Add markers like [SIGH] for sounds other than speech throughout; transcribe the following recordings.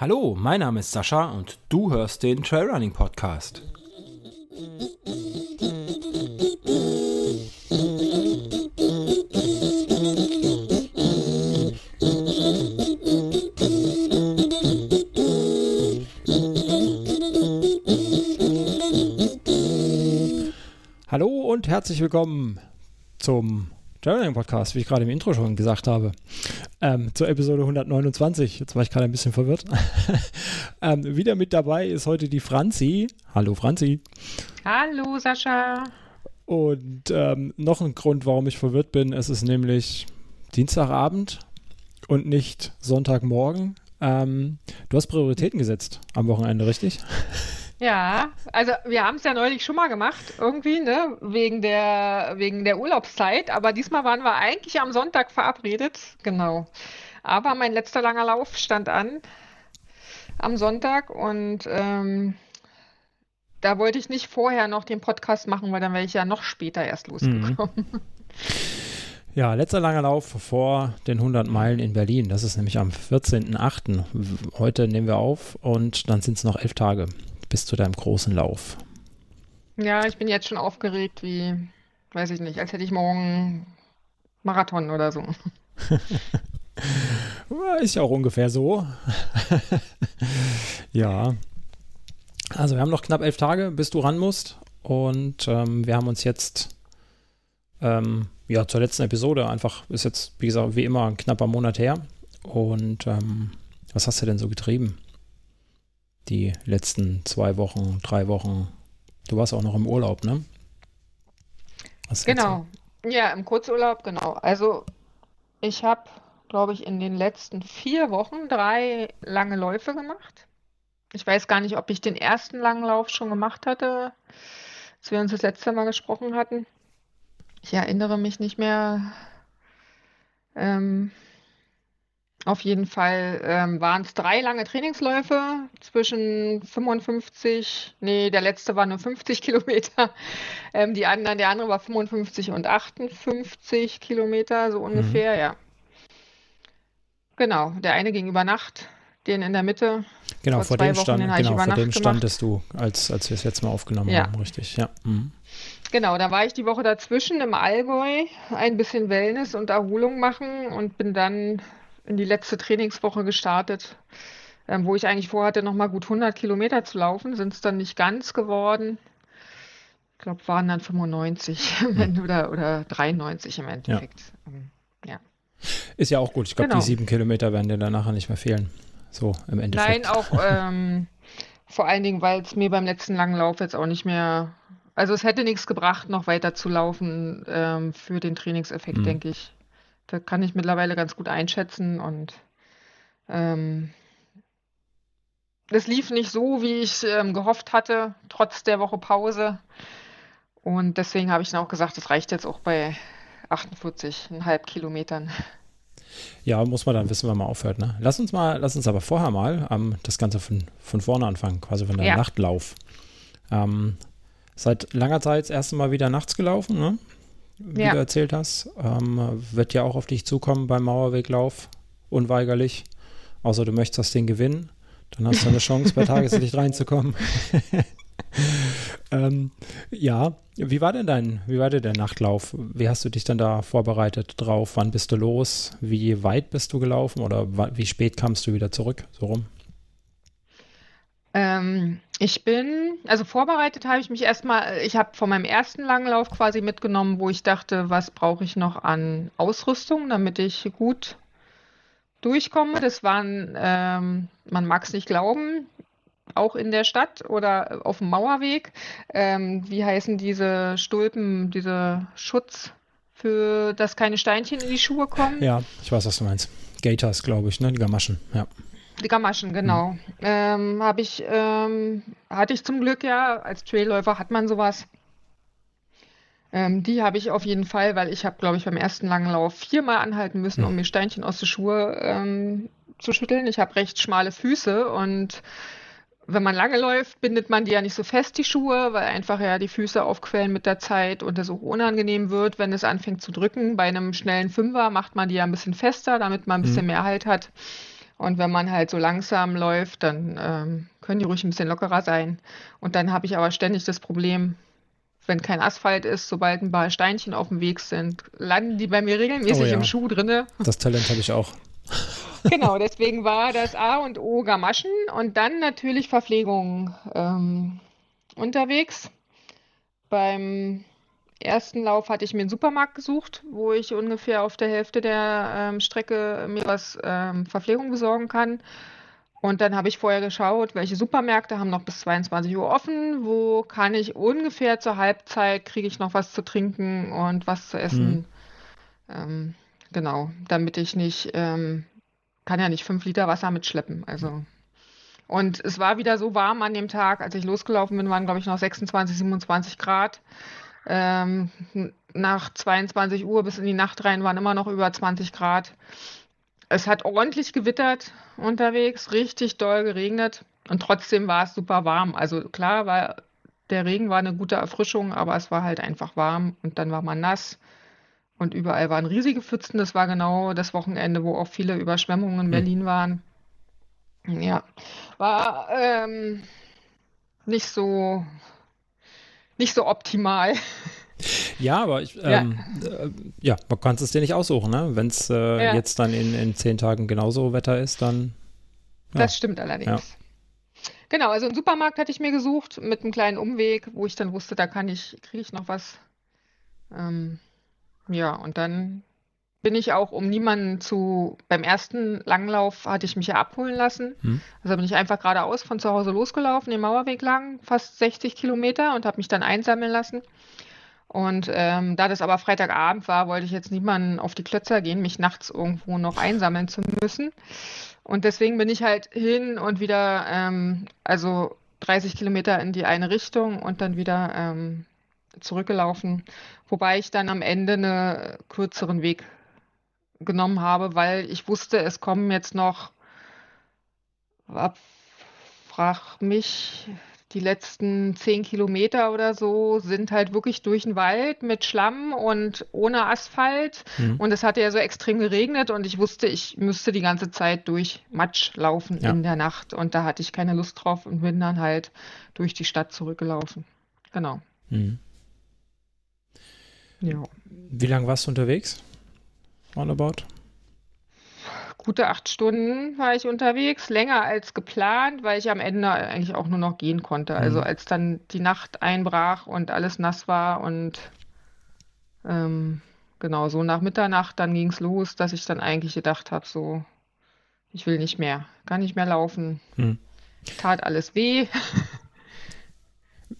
Hallo, mein Name ist Sascha und du hörst den Trailrunning Podcast. Hallo und herzlich willkommen zum Traveling Podcast, wie ich gerade im Intro schon gesagt habe, ähm, zur Episode 129. Jetzt war ich gerade ein bisschen verwirrt. [LAUGHS] ähm, wieder mit dabei ist heute die Franzi. Hallo Franzi. Hallo Sascha. Und ähm, noch ein Grund, warum ich verwirrt bin, es ist nämlich Dienstagabend und nicht Sonntagmorgen. Ähm, du hast Prioritäten gesetzt am Wochenende, richtig? [LAUGHS] Ja, also wir haben es ja neulich schon mal gemacht, irgendwie, ne, wegen der, wegen der Urlaubszeit, aber diesmal waren wir eigentlich am Sonntag verabredet, genau. Aber mein letzter langer Lauf stand an am Sonntag und ähm, da wollte ich nicht vorher noch den Podcast machen, weil dann wäre ich ja noch später erst losgekommen. Mhm. Ja, letzter langer Lauf vor den 100 Meilen in Berlin. Das ist nämlich am 14.08. Heute nehmen wir auf und dann sind es noch elf Tage bis zu deinem großen Lauf? Ja, ich bin jetzt schon aufgeregt, wie, weiß ich nicht, als hätte ich morgen Marathon oder so. [LAUGHS] Ist ja auch ungefähr so. [LAUGHS] ja. Also wir haben noch knapp elf Tage, bis du ran musst. Und ähm, wir haben uns jetzt ähm, ja zur letzten Episode einfach, ist jetzt, wie gesagt, wie immer ein knapper Monat her. Und ähm, was hast du denn so getrieben? Die letzten zwei Wochen, drei Wochen. Du warst auch noch im Urlaub, ne? Was genau. Ja, im Kurzurlaub, genau. Also ich habe, glaube ich, in den letzten vier Wochen drei lange Läufe gemacht. Ich weiß gar nicht, ob ich den ersten langen Lauf schon gemacht hatte, als wir uns das letzte Mal gesprochen hatten. Ich erinnere mich nicht mehr. Ähm, auf jeden Fall ähm, waren es drei lange Trainingsläufe zwischen 55, nee, der letzte war nur 50 [LAUGHS] Kilometer. Ähm, die anderen, der andere war 55 und 58 Kilometer, so ungefähr, mhm. ja. Genau, der eine ging über Nacht, den in der Mitte. Genau, vor, dem, Wochen, stand, genau, vor dem standest du, als, als wir es jetzt mal aufgenommen ja. haben, richtig, ja. Mhm. Genau, da war ich die Woche dazwischen im Allgäu, ein bisschen Wellness und Erholung machen und bin dann in die letzte Trainingswoche gestartet, ähm, wo ich eigentlich vorhatte, nochmal gut 100 Kilometer zu laufen. Sind es dann nicht ganz geworden. Ich glaube, waren dann 95 [LAUGHS] hm. oder, oder 93 im Endeffekt. Ja. Ähm, ja. Ist ja auch gut. Ich glaube, genau. die sieben Kilometer werden dir dann nachher nicht mehr fehlen. So im Endeffekt. Nein, auch ähm, [LAUGHS] vor allen Dingen, weil es mir beim letzten langen Lauf jetzt auch nicht mehr. Also es hätte nichts gebracht, noch weiter zu laufen ähm, für den Trainingseffekt, mhm. denke ich. Da kann ich mittlerweile ganz gut einschätzen und ähm, es lief nicht so, wie ich ähm, gehofft hatte, trotz der Woche Pause. Und deswegen habe ich dann auch gesagt, es reicht jetzt auch bei 48,5 Kilometern. Ja, muss man dann wissen, wann man aufhört. Ne? Lass uns mal, lass uns aber vorher mal ähm, das Ganze von, von vorne anfangen, quasi von der ja. Nachtlauf. Ähm, seit langer Zeit das erste Mal wieder nachts gelaufen, ne? Wie ja. du erzählt hast. Ähm, wird ja auch auf dich zukommen beim Mauerweglauf, unweigerlich. Außer du möchtest das Ding gewinnen. Dann hast du eine Chance, bei [LAUGHS] Tageslicht reinzukommen. [LAUGHS] ähm, ja, wie war denn dein, wie war denn der Nachtlauf? Wie hast du dich dann da vorbereitet drauf? Wann bist du los? Wie weit bist du gelaufen oder wie spät kamst du wieder zurück? So rum? Ähm, ich bin, also vorbereitet habe ich mich erstmal, ich habe von meinem ersten Langlauf quasi mitgenommen, wo ich dachte, was brauche ich noch an Ausrüstung, damit ich gut durchkomme. Das waren, ähm, man mag es nicht glauben, auch in der Stadt oder auf dem Mauerweg. Ähm, wie heißen diese Stulpen, diese Schutz für, dass keine Steinchen in die Schuhe kommen? Ja, ich weiß, was du meinst. Gators, glaube ich, ne? Die Gamaschen, ja. Die Gamaschen, genau. Mhm. Ähm, habe ich, ähm, hatte ich zum Glück ja, als Trailläufer hat man sowas. Ähm, die habe ich auf jeden Fall, weil ich habe, glaube ich, beim ersten langen Lauf viermal anhalten müssen, um mir Steinchen aus den Schuhe ähm, zu schütteln. Ich habe recht schmale Füße und wenn man lange läuft, bindet man die ja nicht so fest, die Schuhe, weil einfach ja die Füße aufquellen mit der Zeit und es auch unangenehm wird, wenn es anfängt zu drücken. Bei einem schnellen Fünfer macht man die ja ein bisschen fester, damit man ein bisschen mhm. mehr Halt hat. Und wenn man halt so langsam läuft, dann ähm, können die ruhig ein bisschen lockerer sein. Und dann habe ich aber ständig das Problem, wenn kein Asphalt ist, sobald ein paar Steinchen auf dem Weg sind, landen die bei mir regelmäßig oh ja. im Schuh drinne. Das Talent habe ich auch. [LAUGHS] genau, deswegen war das A und O Gamaschen und dann natürlich Verpflegung ähm, unterwegs. Beim ersten Lauf hatte ich mir einen Supermarkt gesucht, wo ich ungefähr auf der Hälfte der ähm, Strecke mir was ähm, Verpflegung besorgen kann. Und dann habe ich vorher geschaut, welche Supermärkte haben noch bis 22 Uhr offen, wo kann ich ungefähr zur Halbzeit kriege ich noch was zu trinken und was zu essen. Mhm. Ähm, genau, damit ich nicht, ähm, kann ja nicht fünf Liter Wasser mitschleppen. Also. Und es war wieder so warm an dem Tag, als ich losgelaufen bin, waren glaube ich noch 26, 27 Grad. Ähm, nach 22 Uhr bis in die Nacht rein waren immer noch über 20 Grad. Es hat ordentlich gewittert unterwegs, richtig doll geregnet und trotzdem war es super warm. Also klar, war, der Regen war eine gute Erfrischung, aber es war halt einfach warm und dann war man nass und überall waren riesige Pfützen. Das war genau das Wochenende, wo auch viele Überschwemmungen in hm. Berlin waren. Ja, war ähm, nicht so nicht so optimal. Ja, aber ich, ähm, ja. Äh, ja. man kann es dir nicht aussuchen, ne? Wenn es äh, ja. jetzt dann in, in zehn Tagen genauso Wetter ist, dann. Ja. Das stimmt allerdings. Genau, also einen Supermarkt hatte ich mir gesucht mit einem kleinen Umweg, wo ich dann wusste, da kann ich, kriege ich noch was. Ähm, ja, und dann bin ich auch, um niemanden zu, beim ersten Langlauf hatte ich mich ja abholen lassen. Hm. Also bin ich einfach geradeaus von zu Hause losgelaufen, den Mauerweg lang, fast 60 Kilometer und habe mich dann einsammeln lassen. Und ähm, da das aber Freitagabend war, wollte ich jetzt niemanden auf die Klötzer gehen, mich nachts irgendwo noch einsammeln zu müssen. Und deswegen bin ich halt hin und wieder, ähm, also 30 Kilometer in die eine Richtung und dann wieder ähm, zurückgelaufen. Wobei ich dann am Ende einen kürzeren Weg genommen habe, weil ich wusste, es kommen jetzt noch, frag mich, die letzten zehn Kilometer oder so sind halt wirklich durch den Wald mit Schlamm und ohne Asphalt. Mhm. Und es hatte ja so extrem geregnet und ich wusste, ich müsste die ganze Zeit durch Matsch laufen ja. in der Nacht. Und da hatte ich keine Lust drauf und bin dann halt durch die Stadt zurückgelaufen. Genau. Mhm. Ja. Wie lange warst du unterwegs? Roundabout? Gute acht Stunden war ich unterwegs, länger als geplant, weil ich am Ende eigentlich auch nur noch gehen konnte. Mhm. Also als dann die Nacht einbrach und alles nass war und ähm, genau so nach Mitternacht, dann ging es los, dass ich dann eigentlich gedacht habe, so, ich will nicht mehr, kann nicht mehr laufen. Mhm. Tat alles weh. [LAUGHS]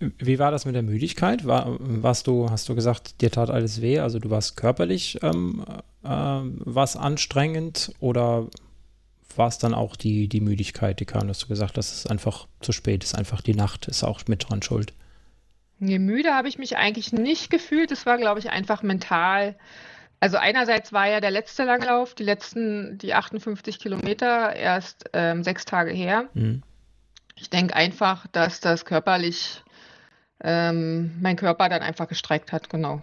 Wie war das mit der Müdigkeit? War, warst du, hast du gesagt, dir tat alles weh? Also du warst körperlich ähm, äh, was anstrengend oder war es dann auch die, die Müdigkeit, die kam, dass du gesagt hast, es ist einfach zu spät, ist einfach die Nacht, ist auch mit dran schuld? Nee, müde habe ich mich eigentlich nicht gefühlt. Es war, glaube ich, einfach mental. Also einerseits war ja der letzte Langlauf, die letzten, die 58 Kilometer, erst ähm, sechs Tage her. Mhm. Ich denke einfach, dass das körperlich ähm, mein Körper dann einfach gestreikt hat, genau.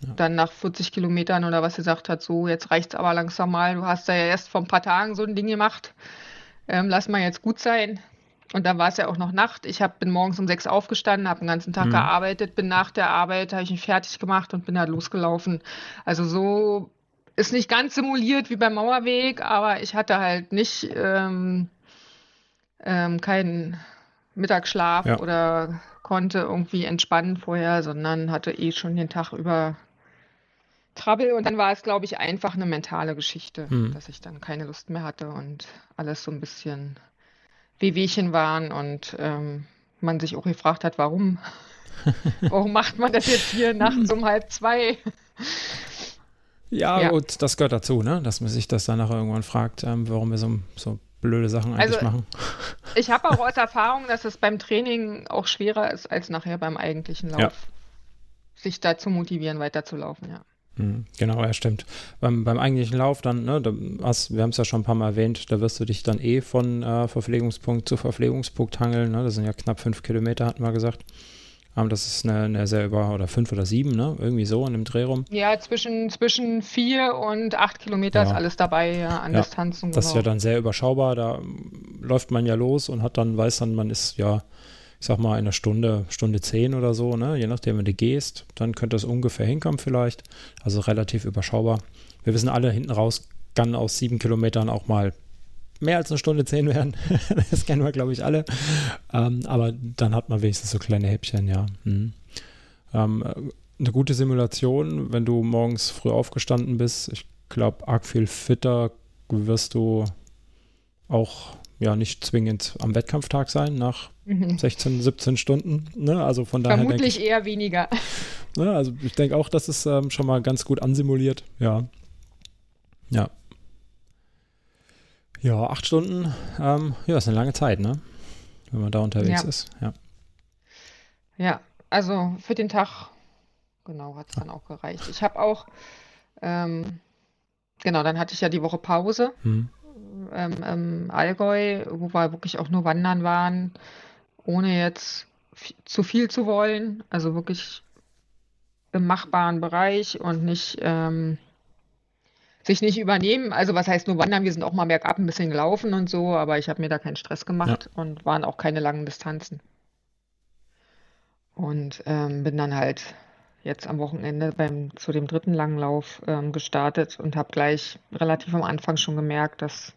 Ja. Dann nach 40 Kilometern oder was gesagt hat, so, jetzt reicht es aber langsam mal. Du hast da ja erst vor ein paar Tagen so ein Ding gemacht. Ähm, lass mal jetzt gut sein. Und dann war es ja auch noch Nacht. Ich hab, bin morgens um sechs aufgestanden, habe den ganzen Tag mhm. gearbeitet, bin nach der Arbeit, habe ich mich fertig gemacht und bin halt losgelaufen. Also so ist nicht ganz simuliert wie beim Mauerweg, aber ich hatte halt nicht ähm, ähm, keinen Mittagsschlaf ja. oder konnte irgendwie entspannen vorher, sondern hatte eh schon den Tag über Trouble und dann war es, glaube ich, einfach eine mentale Geschichte, hm. dass ich dann keine Lust mehr hatte und alles so ein bisschen Wehwehchen waren und ähm, man sich auch gefragt hat, warum? [LAUGHS] warum macht man das jetzt hier nachts um halb zwei? Ja, ja, und das gehört dazu, ne? dass man sich das dann nachher irgendwann fragt, ähm, warum wir so, so blöde Sachen eigentlich also, machen. Ich habe auch aus Erfahrung, dass es beim Training auch schwerer ist als nachher beim eigentlichen Lauf. Ja. Sich da zu motivieren, weiterzulaufen, ja. Hm, genau, ja, stimmt. Beim, beim eigentlichen Lauf dann, ne, da hast, wir haben es ja schon ein paar Mal erwähnt, da wirst du dich dann eh von äh, Verpflegungspunkt zu Verpflegungspunkt hangeln. Ne? Das sind ja knapp fünf Kilometer, hatten wir gesagt. Ähm, das ist eine, eine sehr über, oder fünf oder sieben, ne? Irgendwie so in dem Dreh rum. Ja, zwischen, zwischen vier und acht Kilometer ja. ist alles dabei ja, an ja, Distanzen. Das genau. ist ja dann sehr überschaubar. Da läuft man ja los und hat dann, weiß dann, man ist ja, ich sag mal, in einer Stunde, Stunde zehn oder so, ne? Je nachdem, wenn du gehst, dann könnte das ungefähr hinkommen vielleicht. Also relativ überschaubar. Wir wissen alle, hinten raus kann aus sieben Kilometern auch mal mehr als eine Stunde zehn werden. [LAUGHS] das kennen wir, glaube ich, alle. Ähm, aber dann hat man wenigstens so kleine Häppchen, ja. Mhm. Ähm, eine gute Simulation, wenn du morgens früh aufgestanden bist. Ich glaube, arg viel fitter wirst du auch ja nicht zwingend am Wettkampftag sein nach mhm. 16, 17 Stunden. Ne? Also von daher Vermutlich ich, eher weniger. Ne? Also ich denke auch, das ist ähm, schon mal ganz gut ansimuliert. Ja. Ja. Ja, acht Stunden, ähm, ja, ist eine lange Zeit, ne? Wenn man da unterwegs ja. ist, ja. Ja, also für den Tag, genau, hat es dann auch gereicht. Ich habe auch, ähm, genau, dann hatte ich ja die Woche Pause hm. ähm, im Allgäu, wo wir wirklich auch nur wandern waren, ohne jetzt zu viel zu wollen, also wirklich im machbaren Bereich und nicht ähm, sich nicht übernehmen. Also was heißt nur wandern? Wir sind auch mal bergab ein bisschen gelaufen und so, aber ich habe mir da keinen Stress gemacht ja. und waren auch keine langen Distanzen. Und ähm, bin dann halt jetzt am Wochenende beim, zu dem dritten langen Lauf ähm, gestartet und habe gleich relativ am Anfang schon gemerkt, dass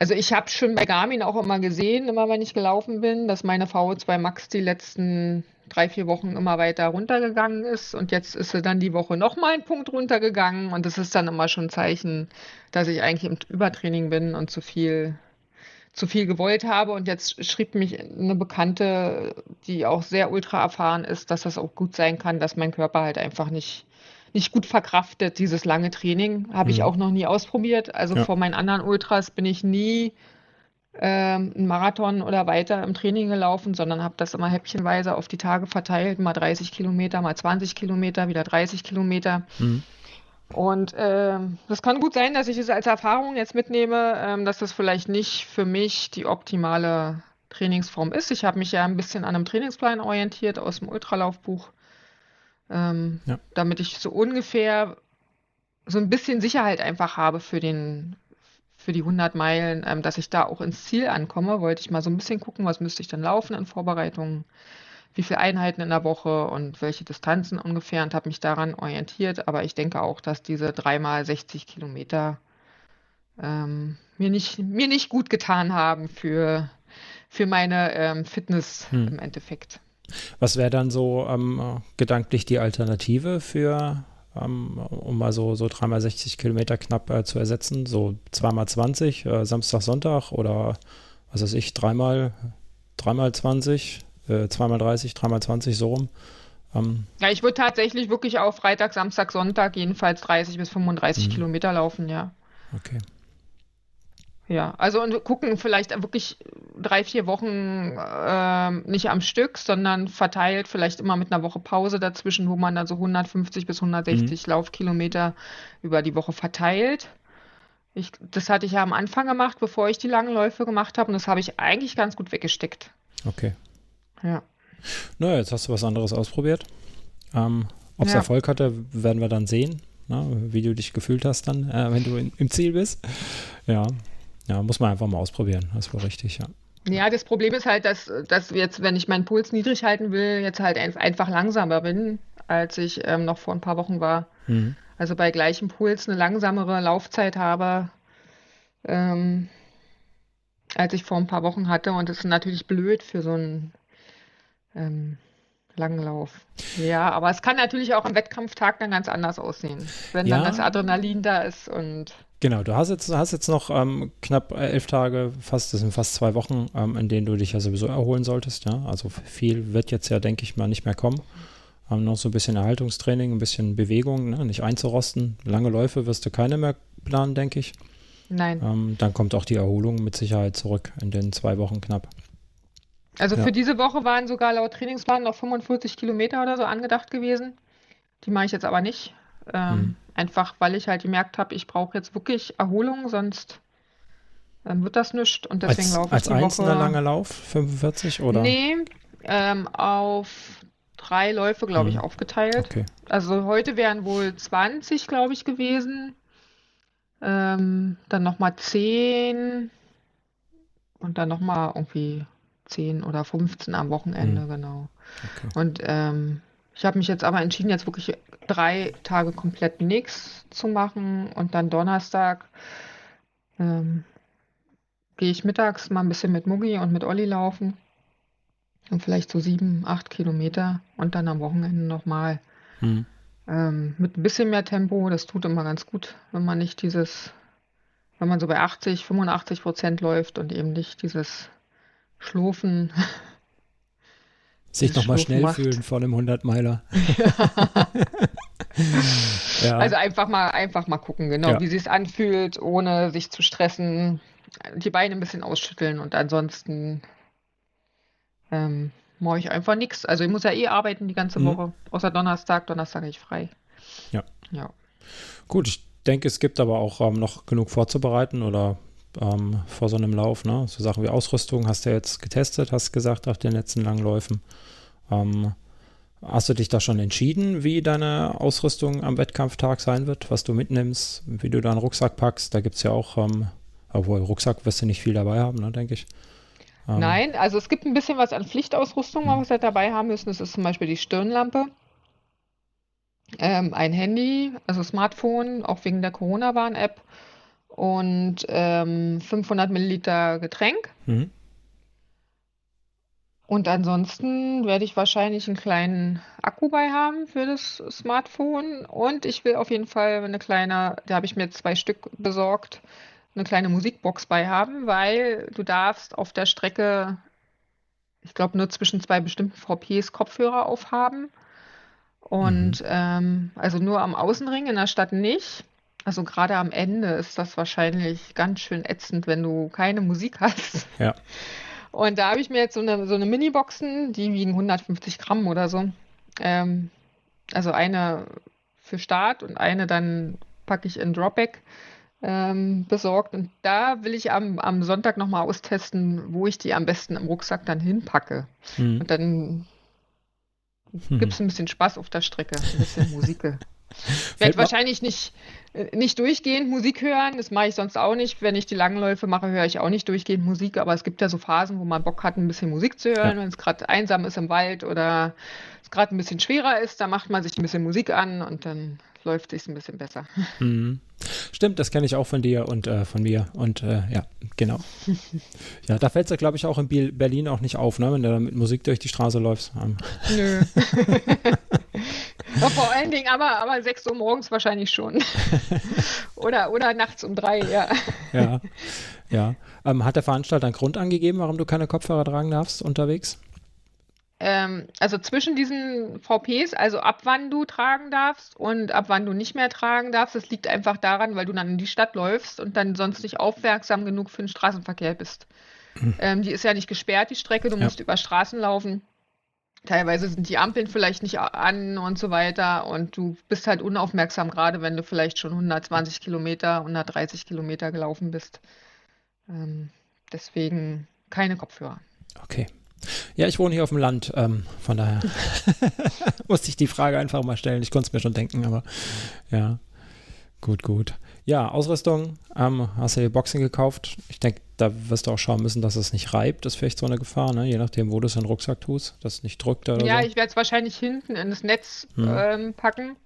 also ich habe schon bei Garmin auch immer gesehen, immer wenn ich gelaufen bin, dass meine VO2 Max die letzten drei, vier Wochen immer weiter runtergegangen ist und jetzt ist sie dann die Woche nochmal einen Punkt runtergegangen und das ist dann immer schon ein Zeichen, dass ich eigentlich im Übertraining bin und zu viel zu viel gewollt habe und jetzt schrieb mich eine Bekannte, die auch sehr ultra erfahren ist, dass das auch gut sein kann, dass mein Körper halt einfach nicht nicht gut verkraftet, dieses lange Training. Habe mhm. ich auch noch nie ausprobiert. Also ja. vor meinen anderen Ultras bin ich nie ähm, einen Marathon oder weiter im Training gelaufen, sondern habe das immer häppchenweise auf die Tage verteilt, mal 30 Kilometer, mal 20 Kilometer, wieder 30 Kilometer. Mhm. Und äh, das kann gut sein, dass ich es als Erfahrung jetzt mitnehme, äh, dass das vielleicht nicht für mich die optimale Trainingsform ist. Ich habe mich ja ein bisschen an einem Trainingsplan orientiert aus dem Ultralaufbuch, ähm, ja. damit ich so ungefähr so ein bisschen Sicherheit einfach habe für den für die 100 Meilen, ähm, dass ich da auch ins Ziel ankomme, wollte ich mal so ein bisschen gucken, was müsste ich dann laufen in Vorbereitungen, wie viele Einheiten in der Woche und welche Distanzen ungefähr und habe mich daran orientiert. Aber ich denke auch, dass diese dreimal 60 Kilometer ähm, mir, nicht, mir nicht gut getan haben für, für meine ähm, Fitness hm. im Endeffekt. Was wäre dann so ähm, gedanklich die Alternative für ähm, um mal so, so dreimal 60 Kilometer knapp äh, zu ersetzen. So zweimal 20, äh, Samstag, Sonntag oder was weiß ich, dreimal, dreimal 20, äh, zweimal 30, dreimal 20, so rum. Ähm, ja, ich würde tatsächlich wirklich auch Freitag, Samstag, Sonntag jedenfalls 30 bis 35 mhm. Kilometer laufen, ja. Okay. Ja, also und gucken vielleicht wirklich drei, vier Wochen äh, nicht am Stück, sondern verteilt, vielleicht immer mit einer Woche Pause dazwischen, wo man dann so 150 bis 160 mhm. Laufkilometer über die Woche verteilt. Ich, das hatte ich ja am Anfang gemacht, bevor ich die langen Läufe gemacht habe, und das habe ich eigentlich ganz gut weggesteckt. Okay. Ja. Naja, jetzt hast du was anderes ausprobiert. Ähm, Ob es ja. Erfolg hatte, werden wir dann sehen, ne? wie du dich gefühlt hast dann, äh, wenn du in, im Ziel bist. Ja, ja, muss man einfach mal ausprobieren. Das war richtig, ja. Ja, das Problem ist halt, dass, dass jetzt, wenn ich meinen Puls niedrig halten will, jetzt halt einfach langsamer bin, als ich ähm, noch vor ein paar Wochen war. Mhm. Also bei gleichem Puls eine langsamere Laufzeit habe, ähm, als ich vor ein paar Wochen hatte. Und das ist natürlich blöd für so einen ähm, Langlauf. Ja, aber es kann natürlich auch am Wettkampftag dann ganz anders aussehen, wenn ja. dann das Adrenalin da ist und Genau, du hast jetzt, hast jetzt noch ähm, knapp elf Tage, fast, das sind fast zwei Wochen, ähm, in denen du dich ja sowieso erholen solltest. Ja? Also viel wird jetzt ja, denke ich mal, nicht mehr kommen. Ähm, noch so ein bisschen Erhaltungstraining, ein bisschen Bewegung, ne? nicht einzurosten. Lange Läufe wirst du keine mehr planen, denke ich. Nein. Ähm, dann kommt auch die Erholung mit Sicherheit zurück in den zwei Wochen knapp. Also ja. für diese Woche waren sogar laut Trainingsplan noch 45 Kilometer oder so angedacht gewesen. Die mache ich jetzt aber nicht. Ähm, hm. Einfach weil ich halt gemerkt habe, ich brauche jetzt wirklich Erholung, sonst ähm, wird das nichts. Und deswegen als, laufe ich Als einzelner Woche... langer Lauf, 45 oder? Nee, ähm, auf drei Läufe, glaube ich, mhm. aufgeteilt. Okay. Also heute wären wohl 20, glaube ich, gewesen. Ähm, dann nochmal 10 und dann nochmal irgendwie 10 oder 15 am Wochenende, mhm. genau. Okay. Und ähm, ich habe mich jetzt aber entschieden, jetzt wirklich drei Tage komplett nichts zu machen und dann Donnerstag ähm, gehe ich mittags mal ein bisschen mit Muggi und mit Olli laufen. Und vielleicht so sieben, acht Kilometer und dann am Wochenende nochmal hm. ähm, mit ein bisschen mehr Tempo. Das tut immer ganz gut, wenn man nicht dieses, wenn man so bei 80, 85 Prozent läuft und eben nicht dieses Schlurfen. [LAUGHS] Sich nochmal schnell macht. fühlen vor einem 100-Meiler. [LAUGHS] ja. Also einfach mal, einfach mal gucken, genau, ja. wie sich es anfühlt, ohne sich zu stressen. Die Beine ein bisschen ausschütteln und ansonsten ähm, mache ich einfach nichts. Also ich muss ja eh arbeiten die ganze mhm. Woche, außer Donnerstag. Donnerstag habe ich frei. Ja. Ja. Gut, ich denke, es gibt aber auch ähm, noch genug vorzubereiten oder ähm, vor so einem Lauf. Ne? So Sachen wie Ausrüstung hast du jetzt getestet, hast gesagt, auf den letzten langen Läufen. Ähm, hast du dich da schon entschieden, wie deine Ausrüstung am Wettkampftag sein wird, was du mitnimmst, wie du deinen Rucksack packst? Da gibt es ja auch, ähm, obwohl Rucksack wirst du nicht viel dabei haben, ne, denke ich. Ähm, Nein, also es gibt ein bisschen was an Pflichtausrüstung, hm. was wir dabei haben müssen. Das ist zum Beispiel die Stirnlampe, ähm, ein Handy, also Smartphone, auch wegen der Corona-Warn-App und ähm, 500 Milliliter Getränk. Mhm. Und ansonsten werde ich wahrscheinlich einen kleinen Akku bei haben für das Smartphone. Und ich will auf jeden Fall eine kleine, da habe ich mir zwei Stück besorgt, eine kleine Musikbox bei haben, weil du darfst auf der Strecke, ich glaube, nur zwischen zwei bestimmten VPs Kopfhörer aufhaben. Und mhm. ähm, also nur am Außenring in der Stadt nicht. Also gerade am Ende ist das wahrscheinlich ganz schön ätzend, wenn du keine Musik hast. Ja. Und da habe ich mir jetzt so eine, so eine Mini-Boxen, die wiegen 150 Gramm oder so. Ähm, also eine für Start und eine dann packe ich in Dropback ähm, besorgt. Und da will ich am, am Sonntag nochmal austesten, wo ich die am besten im Rucksack dann hinpacke. Mhm. Und dann gibt es ein bisschen Spaß auf der Strecke, ein bisschen Musik. [LAUGHS] Ich werde wahrscheinlich nicht, äh, nicht durchgehend Musik hören. Das mache ich sonst auch nicht. Wenn ich die Langläufe mache, höre ich auch nicht durchgehend Musik. Aber es gibt ja so Phasen, wo man Bock hat, ein bisschen Musik zu hören. Ja. Wenn es gerade einsam ist im Wald oder es gerade ein bisschen schwerer ist, da macht man sich ein bisschen Musik an und dann läuft es ein bisschen besser. [LAUGHS] Mhm. Stimmt, das kenne ich auch von dir und äh, von mir. Und äh, ja, genau. [LAUGHS] ja, da fällt es ja, glaube ich, auch in Berlin auch nicht auf, ne, wenn du da mit Musik durch die Straße läufst. Nö. [LAUGHS] ja, vor allen Dingen aber, aber 6 Uhr morgens wahrscheinlich schon. [LAUGHS] oder, oder nachts um drei, ja. ja, [LAUGHS] ja. Ähm, hat der Veranstalter einen Grund angegeben, warum du keine Kopfhörer tragen darfst unterwegs? ähm, also zwischen diesen VPs, also ab wann du tragen darfst und ab wann du nicht mehr tragen darfst, das liegt einfach daran, weil du dann in die Stadt läufst und dann sonst nicht aufmerksam genug für den Straßenverkehr bist. Mhm. Ähm, die ist ja nicht gesperrt, die Strecke, du ja. musst über Straßen laufen. Teilweise sind die Ampeln vielleicht nicht an und so weiter und du bist halt unaufmerksam, gerade wenn du vielleicht schon 120 Kilometer, 130 Kilometer gelaufen bist. Ähm, deswegen keine Kopfhörer. Okay. Ja, ich wohne hier auf dem Land, ähm, von daher [LAUGHS] [LAUGHS] musste ich die Frage einfach mal stellen. Ich konnte es mir schon denken, aber ja, gut, gut. Ja, Ausrüstung, ähm, hast du dir Boxen gekauft? Ich denke, da wirst du auch schauen müssen, dass es nicht reibt. Das ist vielleicht so eine Gefahr, ne? je nachdem, wo du es in den Rucksack tust, dass es nicht drückt oder Ja, so. ich werde es wahrscheinlich hinten in das Netz hm. ähm, packen.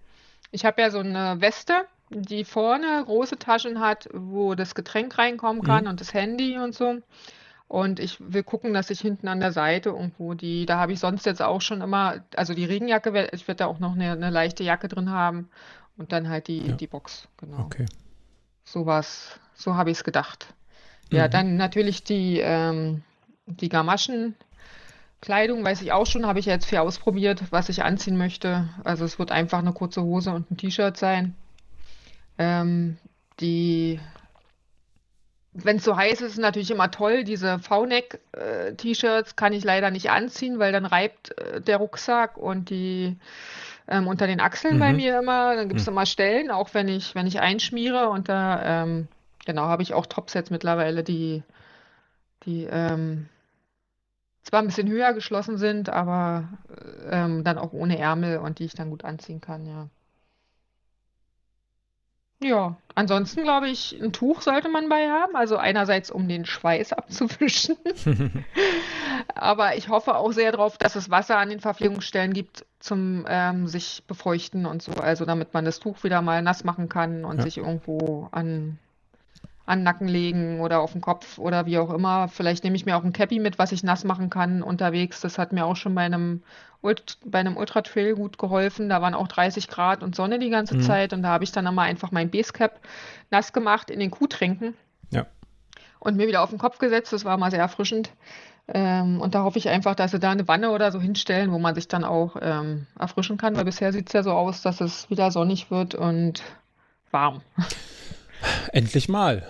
Ich habe ja so eine Weste, die vorne große Taschen hat, wo das Getränk reinkommen kann hm. und das Handy und so. Und ich will gucken, dass ich hinten an der Seite irgendwo die, da habe ich sonst jetzt auch schon immer, also die Regenjacke, ich werde da auch noch eine, eine, leichte Jacke drin haben und dann halt die, ja. die Box, genau. Okay. So was, so habe ich es gedacht. Ja, mhm. dann natürlich die, ähm, die Gamaschen. Kleidung weiß ich auch schon, habe ich jetzt viel ausprobiert, was ich anziehen möchte. Also es wird einfach eine kurze Hose und ein T-Shirt sein. Ähm, die wenn es so heiß ist, ist natürlich immer toll. Diese V-Neck-T-Shirts kann ich leider nicht anziehen, weil dann reibt äh, der Rucksack und die ähm, unter den Achseln mhm. bei mir immer. Dann gibt es mhm. immer Stellen, auch wenn ich, wenn ich einschmiere. Und da, ähm, genau, habe ich auch Topsets mittlerweile, die, die, ähm, zwar ein bisschen höher geschlossen sind, aber ähm, dann auch ohne Ärmel und die ich dann gut anziehen kann, ja. Ja, ansonsten glaube ich, ein Tuch sollte man bei haben. Also einerseits, um den Schweiß abzuwischen. [LAUGHS] Aber ich hoffe auch sehr darauf, dass es Wasser an den Verpflegungsstellen gibt zum ähm, sich befeuchten und so. Also damit man das Tuch wieder mal nass machen kann und ja. sich irgendwo an an Nacken legen oder auf den Kopf oder wie auch immer. Vielleicht nehme ich mir auch ein Cappy mit, was ich nass machen kann unterwegs. Das hat mir auch schon bei einem, Ult bei einem Ultra Trail gut geholfen. Da waren auch 30 Grad und Sonne die ganze mhm. Zeit und da habe ich dann einmal einfach mein Basecap nass gemacht in den Kuhtränken. Ja. Und mir wieder auf den Kopf gesetzt. Das war mal sehr erfrischend. Ähm, und da hoffe ich einfach, dass sie da eine Wanne oder so hinstellen, wo man sich dann auch ähm, erfrischen kann, weil bisher sieht es ja so aus, dass es wieder sonnig wird und warm. [LAUGHS] Endlich mal.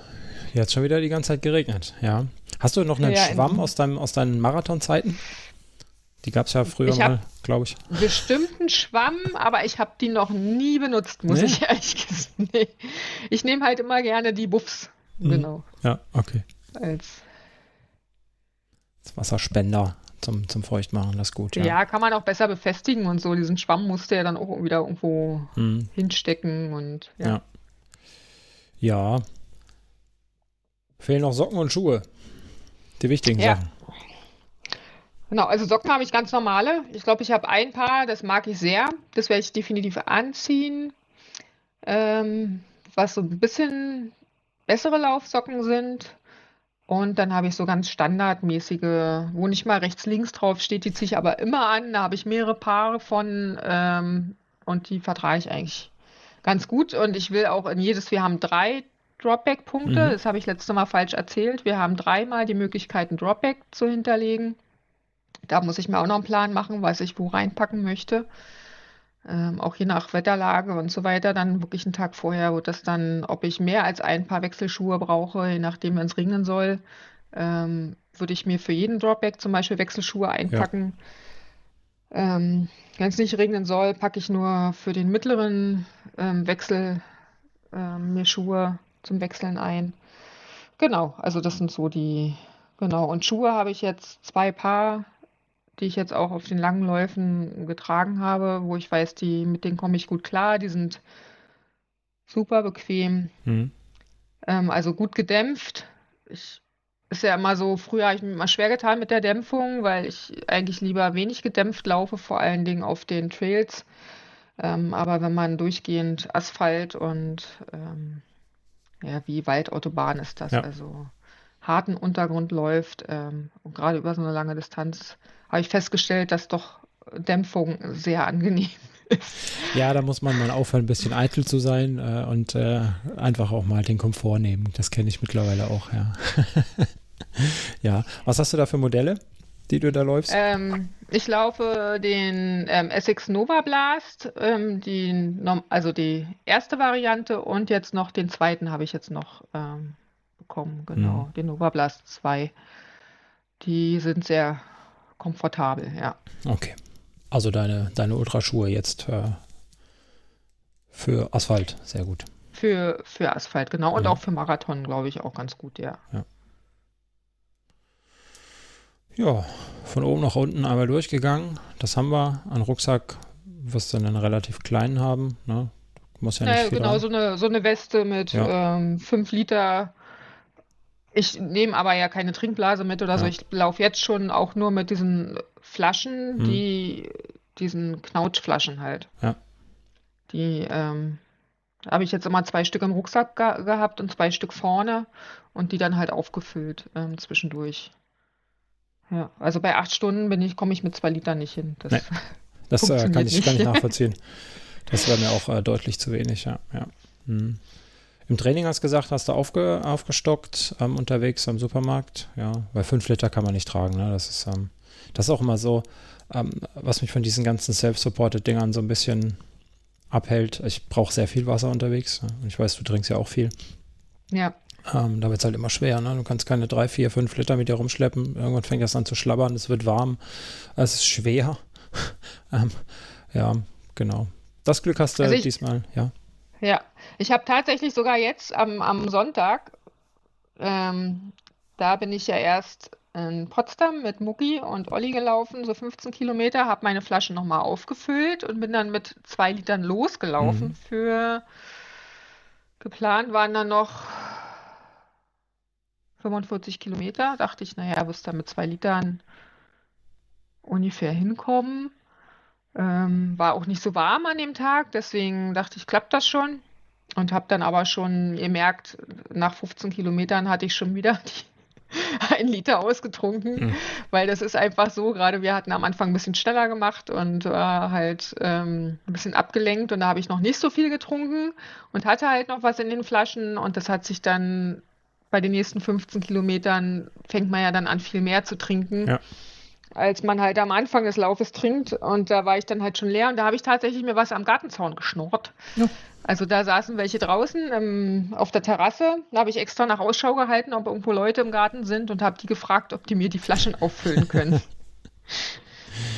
Jetzt schon wieder die ganze Zeit geregnet, ja. Hast du noch einen ja, Schwamm aus, deinem, aus deinen Marathonzeiten? Die gab es ja früher mal, glaube ich. Bestimmten Schwamm, aber ich habe die noch nie benutzt, muss nee. ich ehrlich [LAUGHS] gesagt. Nee. Ich nehme halt immer gerne die Buffs. Mhm. Genau. Ja, okay. Als, Als Wasserspender zum, zum Feuchtmachen, das ist gut. Ja. ja, kann man auch besser befestigen und so. Diesen Schwamm musste ja dann auch wieder irgendwo mhm. hinstecken und ja. ja. Ja. Fehlen noch Socken und Schuhe. Die wichtigen ja. Sachen. Genau, also Socken habe ich ganz normale. Ich glaube, ich habe ein Paar, das mag ich sehr. Das werde ich definitiv anziehen. Ähm, was so ein bisschen bessere Laufsocken sind. Und dann habe ich so ganz standardmäßige, wo nicht mal rechts, links drauf steht, die ziehe ich aber immer an. Da habe ich mehrere Paare von ähm, und die vertrage ich eigentlich ganz gut. Und ich will auch in jedes, wir haben drei Dropback-Punkte. Mhm. Das habe ich letztes Mal falsch erzählt. Wir haben dreimal die Möglichkeit, ein Dropback zu hinterlegen. Da muss ich mir auch noch einen Plan machen, was ich wo reinpacken möchte. Ähm, auch je nach Wetterlage und so weiter. Dann wirklich einen Tag vorher wird das dann, ob ich mehr als ein paar Wechselschuhe brauche, je nachdem, wenn es regnen soll, ähm, würde ich mir für jeden Dropback zum Beispiel Wechselschuhe einpacken. Ja. Ähm, Wenn es nicht regnen soll, packe ich nur für den mittleren ähm, Wechsel ähm, mir Schuhe zum Wechseln ein. Genau, also das sind so die, genau. Und Schuhe habe ich jetzt zwei Paar, die ich jetzt auch auf den langen Läufen getragen habe, wo ich weiß, die, mit denen komme ich gut klar. Die sind super bequem. Mhm. Ähm, also gut gedämpft. Ich ist ja immer so, früher habe ich mir immer schwer getan mit der Dämpfung, weil ich eigentlich lieber wenig gedämpft laufe, vor allen Dingen auf den Trails. Ähm, aber wenn man durchgehend Asphalt und ähm, ja, wie Waldautobahn ist das, ja. also harten Untergrund läuft ähm, und gerade über so eine lange Distanz, habe ich festgestellt, dass doch Dämpfung sehr angenehm [LAUGHS] ist. Ja, da muss man mal aufhören, ein bisschen eitel zu sein äh, und äh, einfach auch mal den Komfort nehmen. Das kenne ich mittlerweile auch, ja. [LAUGHS] [LAUGHS] ja, was hast du da für Modelle, die du da läufst? Ähm, ich laufe den ähm, Essex Nova Blast, ähm, die, also die erste Variante und jetzt noch den zweiten habe ich jetzt noch ähm, bekommen, genau, mhm. den Nova Blast 2. Die sind sehr komfortabel, ja. Okay. Also deine, deine Ultraschuhe jetzt äh, für Asphalt, sehr gut. Für, für Asphalt, genau. Und ja. auch für Marathon, glaube ich, auch ganz gut, ja. ja. Ja, von oben nach unten einmal durchgegangen. Das haben wir. Ein Rucksack wirst du einen relativ kleinen haben. Ne? Muss ja nicht naja, genau, so eine, so eine Weste mit 5 ja. ähm, Liter. Ich nehme aber ja keine Trinkblase mit oder ja. so. Ich laufe jetzt schon auch nur mit diesen Flaschen, hm. die diesen Knautschflaschen halt. Ja. Die ähm, habe ich jetzt immer zwei Stück im Rucksack ge gehabt und zwei Stück vorne und die dann halt aufgefüllt ähm, zwischendurch. Ja, also bei acht Stunden bin ich, komme ich mit zwei Litern nicht hin. Das, nee, [LAUGHS] das äh, kann, ich, kann ich [LAUGHS] nachvollziehen. Das wäre mir auch äh, deutlich zu wenig, ja. ja. Hm. Im Training hast du gesagt, hast du aufge, aufgestockt ähm, unterwegs am Supermarkt, ja, weil fünf Liter kann man nicht tragen, ne? Das ist, ähm, das ist auch immer so, ähm, was mich von diesen ganzen Self-Supported-Dingern so ein bisschen abhält. Ich brauche sehr viel Wasser unterwegs. Ne? Und ich weiß, du trinkst ja auch viel. Ja. Ähm, da wird es halt immer schwer. Ne? Du kannst keine drei, vier, fünf Liter mit dir rumschleppen. Irgendwann fängt das an zu schlabbern, es wird warm, es ist schwer. [LAUGHS] ähm, ja, genau. Das Glück hast du also ich, diesmal, ja. Ja, ich habe tatsächlich sogar jetzt am, am Sonntag, ähm, da bin ich ja erst in Potsdam mit Mucki und Olli gelaufen, so 15 Kilometer, habe meine Flasche nochmal aufgefüllt und bin dann mit zwei Litern losgelaufen. Mhm. Für geplant waren dann noch 45 Kilometer. Dachte ich, naja, wirst da mit zwei Litern ungefähr hinkommen. Ähm, war auch nicht so warm an dem Tag, deswegen dachte ich, klappt das schon. Und habe dann aber schon gemerkt, nach 15 Kilometern hatte ich schon wieder die [LAUGHS] ein Liter ausgetrunken, mhm. weil das ist einfach so, gerade wir hatten am Anfang ein bisschen schneller gemacht und war halt ähm, ein bisschen abgelenkt und da habe ich noch nicht so viel getrunken und hatte halt noch was in den Flaschen und das hat sich dann bei den nächsten 15 Kilometern fängt man ja dann an, viel mehr zu trinken. Ja. Als man halt am Anfang des Laufes trinkt. Und da war ich dann halt schon leer. Und da habe ich tatsächlich mir was am Gartenzaun geschnurrt. Ja. Also da saßen welche draußen ähm, auf der Terrasse. Da habe ich extra nach Ausschau gehalten, ob irgendwo Leute im Garten sind und habe die gefragt, ob die mir die Flaschen auffüllen können. [LAUGHS]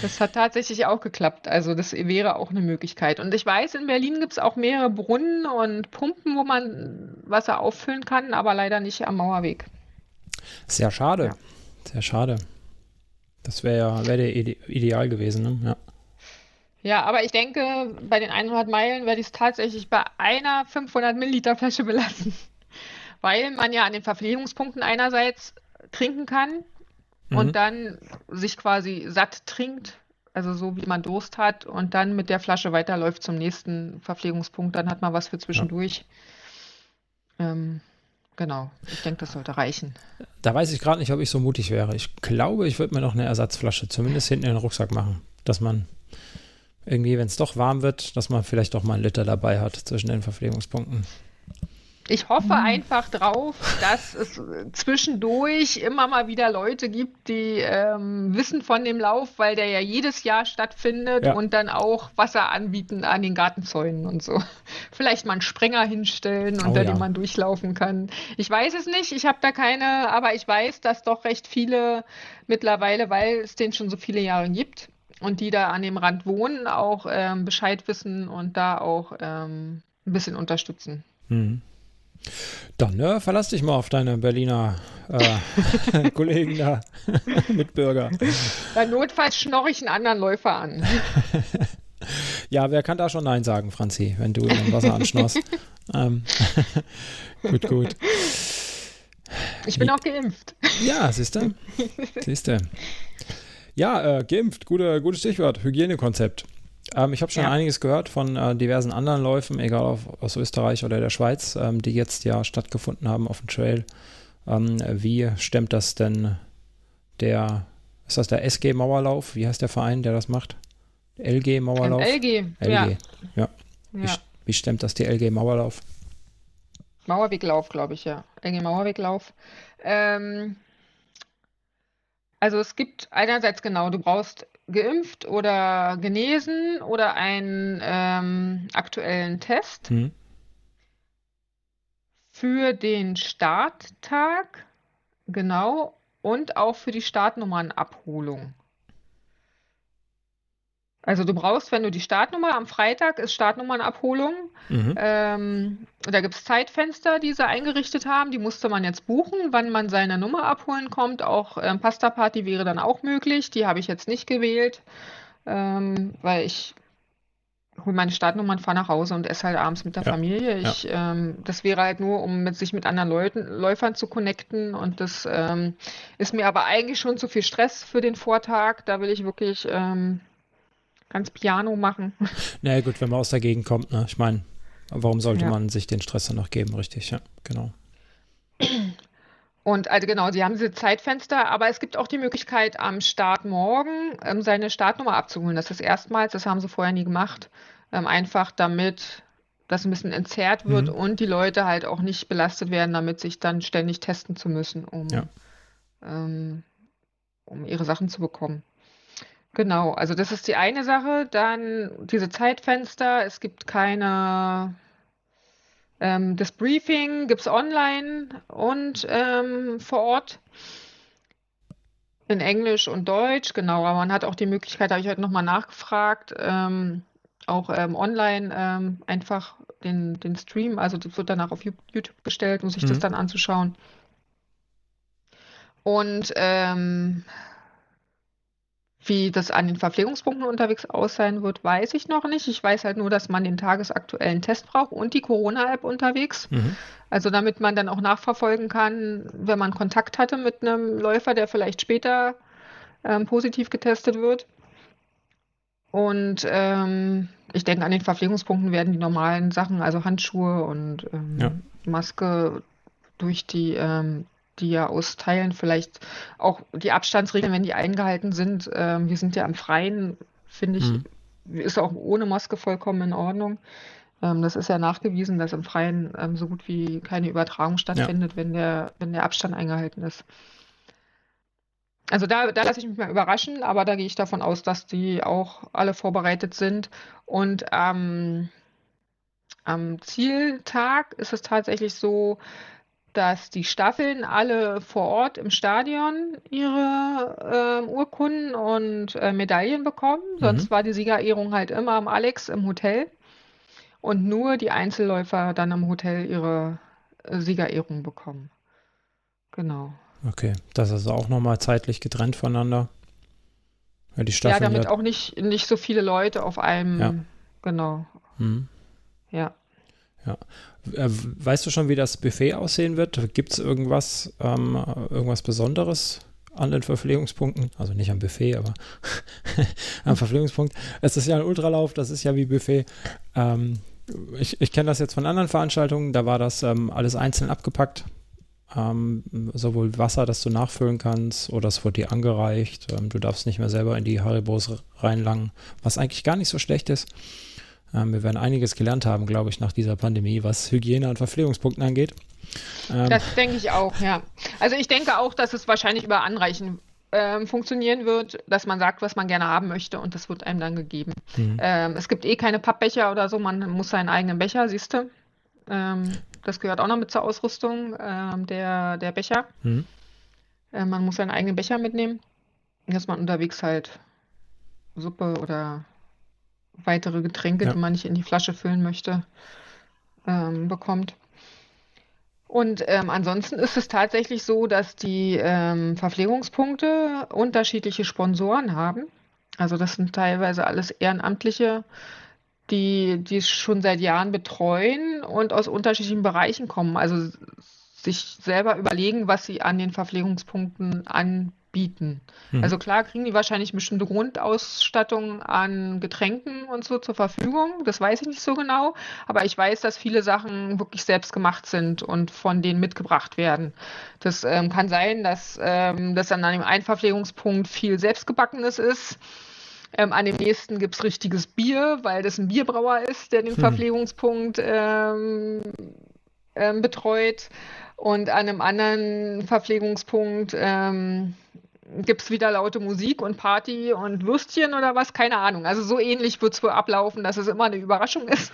das hat tatsächlich auch geklappt. Also das wäre auch eine Möglichkeit. Und ich weiß, in Berlin gibt es auch mehrere Brunnen und Pumpen, wo man Wasser auffüllen kann, aber leider nicht am Mauerweg. Sehr schade. Ja. Sehr schade. Das wäre ja wär der ideal gewesen, ne? Ja. Ja, aber ich denke, bei den 100 Meilen werde ich es tatsächlich bei einer 500 Milliliter Flasche belassen. [LAUGHS] Weil man ja an den Verpflegungspunkten einerseits trinken kann mhm. und dann sich quasi satt trinkt, also so wie man Durst hat und dann mit der Flasche weiterläuft zum nächsten Verpflegungspunkt. Dann hat man was für zwischendurch. Ja. Ähm, genau, ich denke, das sollte reichen. Da weiß ich gerade nicht, ob ich so mutig wäre. Ich glaube, ich würde mir noch eine Ersatzflasche zumindest hinten in den Rucksack machen, dass man irgendwie, wenn es doch warm wird, dass man vielleicht doch mal einen Liter dabei hat zwischen den Verpflegungspunkten. Ich hoffe einfach drauf, dass es zwischendurch immer mal wieder Leute gibt, die ähm, wissen von dem Lauf, weil der ja jedes Jahr stattfindet ja. und dann auch Wasser anbieten an den Gartenzäunen und so. [LAUGHS] Vielleicht mal einen Sprenger hinstellen, unter oh, ja. dem man durchlaufen kann. Ich weiß es nicht, ich habe da keine, aber ich weiß, dass doch recht viele mittlerweile, weil es den schon so viele Jahre gibt, und die da an dem Rand wohnen, auch ähm, Bescheid wissen und da auch ähm, ein bisschen unterstützen. Mhm. Dann äh, verlass dich mal auf deine Berliner äh, [LAUGHS] Kollegen da, [LAUGHS] Mitbürger. Bei notfalls schnorre ich einen anderen Läufer an. [LAUGHS] ja, wer kann da schon Nein sagen, Franzi, wenn du im Wasser anschnorst? ähm, gut, gut. Ich bin Wie, auch geimpft. Ja, siehst du? Siehst du. Ja, äh, geimpft, gute, gutes Stichwort, Hygienekonzept. Ähm, ich habe schon ja. einiges gehört von äh, diversen anderen Läufen, egal auf, aus Österreich oder der Schweiz, ähm, die jetzt ja stattgefunden haben auf dem Trail. Ähm, wie stemmt das denn der, ist das der SG Mauerlauf? Wie heißt der Verein, der das macht? LG Mauerlauf? LG, LG, ja. ja. Wie, wie stemmt das die LG Mauerlauf? Mauerweglauf, glaube ich, ja. LG Mauerweglauf. Ähm, also es gibt einerseits genau, du brauchst geimpft oder genesen oder einen ähm, aktuellen Test mhm. für den Starttag, genau, und auch für die Startnummernabholung. Also du brauchst, wenn du die Startnummer am Freitag ist Startnummernabholung. Mhm. Ähm, da gibt es Zeitfenster, die sie eingerichtet haben. Die musste man jetzt buchen, wann man seine Nummer abholen kommt. Auch ähm, Pasta Party wäre dann auch möglich. Die habe ich jetzt nicht gewählt, ähm, weil ich hole meine Startnummer und fahre nach Hause und esse halt abends mit der ja. Familie. Ich, ja. ähm, das wäre halt nur, um mit sich mit anderen Leuten, Läufern zu connecten und das ähm, ist mir aber eigentlich schon zu viel Stress für den Vortag. Da will ich wirklich ähm, ganz Piano machen. Naja, gut, wenn man aus der Gegend kommt, ne? Ich meine, warum sollte ja. man sich den Stress dann noch geben, richtig? Ja, genau. Und also genau, sie haben diese Zeitfenster, aber es gibt auch die Möglichkeit, am Start morgen ähm, seine Startnummer abzuholen. Das ist erstmals, das haben sie vorher nie gemacht. Ähm, einfach damit das ein bisschen entzerrt wird mhm. und die Leute halt auch nicht belastet werden, damit sich dann ständig testen zu müssen, um, ja. ähm, um ihre Sachen zu bekommen. Genau, also das ist die eine Sache. Dann diese Zeitfenster. Es gibt keine. Ähm, das Briefing gibt es online und ähm, vor Ort. In Englisch und Deutsch, genau. Aber man hat auch die Möglichkeit, habe ich heute nochmal nachgefragt, ähm, auch ähm, online ähm, einfach den, den Stream, also das wird danach auf YouTube gestellt, um sich mhm. das dann anzuschauen. Und ähm, wie das an den Verpflegungspunkten unterwegs aussehen wird, weiß ich noch nicht. Ich weiß halt nur, dass man den tagesaktuellen Test braucht und die Corona-App unterwegs. Mhm. Also damit man dann auch nachverfolgen kann, wenn man Kontakt hatte mit einem Läufer, der vielleicht später ähm, positiv getestet wird. Und ähm, ich denke, an den Verpflegungspunkten werden die normalen Sachen, also Handschuhe und ähm, ja. Maske durch die ähm, die ja austeilen, vielleicht auch die Abstandsregeln, wenn die eingehalten sind. Ähm, wir sind ja am Freien, finde ich, mhm. ist auch ohne Maske vollkommen in Ordnung. Ähm, das ist ja nachgewiesen, dass im Freien ähm, so gut wie keine Übertragung stattfindet, ja. wenn, der, wenn der Abstand eingehalten ist. Also da, da lasse ich mich mal überraschen, aber da gehe ich davon aus, dass die auch alle vorbereitet sind. Und am Zieltag ist es tatsächlich so, dass die Staffeln alle vor Ort im Stadion ihre äh, Urkunden und äh, Medaillen bekommen. Mhm. Sonst war die Siegerehrung halt immer am Alex im Hotel. Und nur die Einzelläufer dann im Hotel ihre äh, Siegerehrung bekommen. Genau. Okay, das ist auch nochmal zeitlich getrennt voneinander. Ja, die Staffeln ja damit auch nicht, nicht so viele Leute auf einem. Ja. Genau. Mhm. Ja. Ja. Äh, weißt du schon, wie das Buffet aussehen wird? Gibt es irgendwas, ähm, irgendwas Besonderes an den Verpflegungspunkten? Also nicht am Buffet, aber [LAUGHS] am Verpflegungspunkt. Es ist ja ein Ultralauf, das ist ja wie Buffet. Ähm, ich, ich kenne das jetzt von anderen Veranstaltungen, da war das ähm, alles einzeln abgepackt. Ähm, sowohl Wasser, das du nachfüllen kannst, oder es wurde dir angereicht. Ähm, du darfst nicht mehr selber in die Haribos reinlangen, was eigentlich gar nicht so schlecht ist. Ähm, wir werden einiges gelernt haben, glaube ich, nach dieser Pandemie, was Hygiene und Verpflegungspunkten angeht. Ähm, das denke ich auch, ja. Also ich denke auch, dass es wahrscheinlich über Anreichen ähm, funktionieren wird, dass man sagt, was man gerne haben möchte und das wird einem dann gegeben. Mhm. Ähm, es gibt eh keine Pappbecher oder so, man muss seinen eigenen Becher, siehst du. Ähm, das gehört auch noch mit zur Ausrüstung ähm, der, der Becher. Mhm. Äh, man muss seinen eigenen Becher mitnehmen, dass man unterwegs halt Suppe oder weitere Getränke, ja. die man nicht in die Flasche füllen möchte, ähm, bekommt. Und ähm, ansonsten ist es tatsächlich so, dass die ähm, Verpflegungspunkte unterschiedliche Sponsoren haben. Also das sind teilweise alles Ehrenamtliche, die, die es schon seit Jahren betreuen und aus unterschiedlichen Bereichen kommen. Also sich selber überlegen, was sie an den Verpflegungspunkten anbieten bieten. Mhm. Also klar kriegen die wahrscheinlich bestimmte Grundausstattung an Getränken und so zur Verfügung. Das weiß ich nicht so genau. Aber ich weiß, dass viele Sachen wirklich selbst gemacht sind und von denen mitgebracht werden. Das ähm, kann sein, dass ähm, das an einem Einverpflegungspunkt viel selbstgebackenes ist. Ähm, an dem nächsten gibt es richtiges Bier, weil das ein Bierbrauer ist, der den hm. Verpflegungspunkt ähm, ähm, betreut. Und an einem anderen Verpflegungspunkt ähm, gibt es wieder laute Musik und Party und Würstchen oder was, keine Ahnung. Also so ähnlich wird es wohl ablaufen, dass es immer eine Überraschung ist,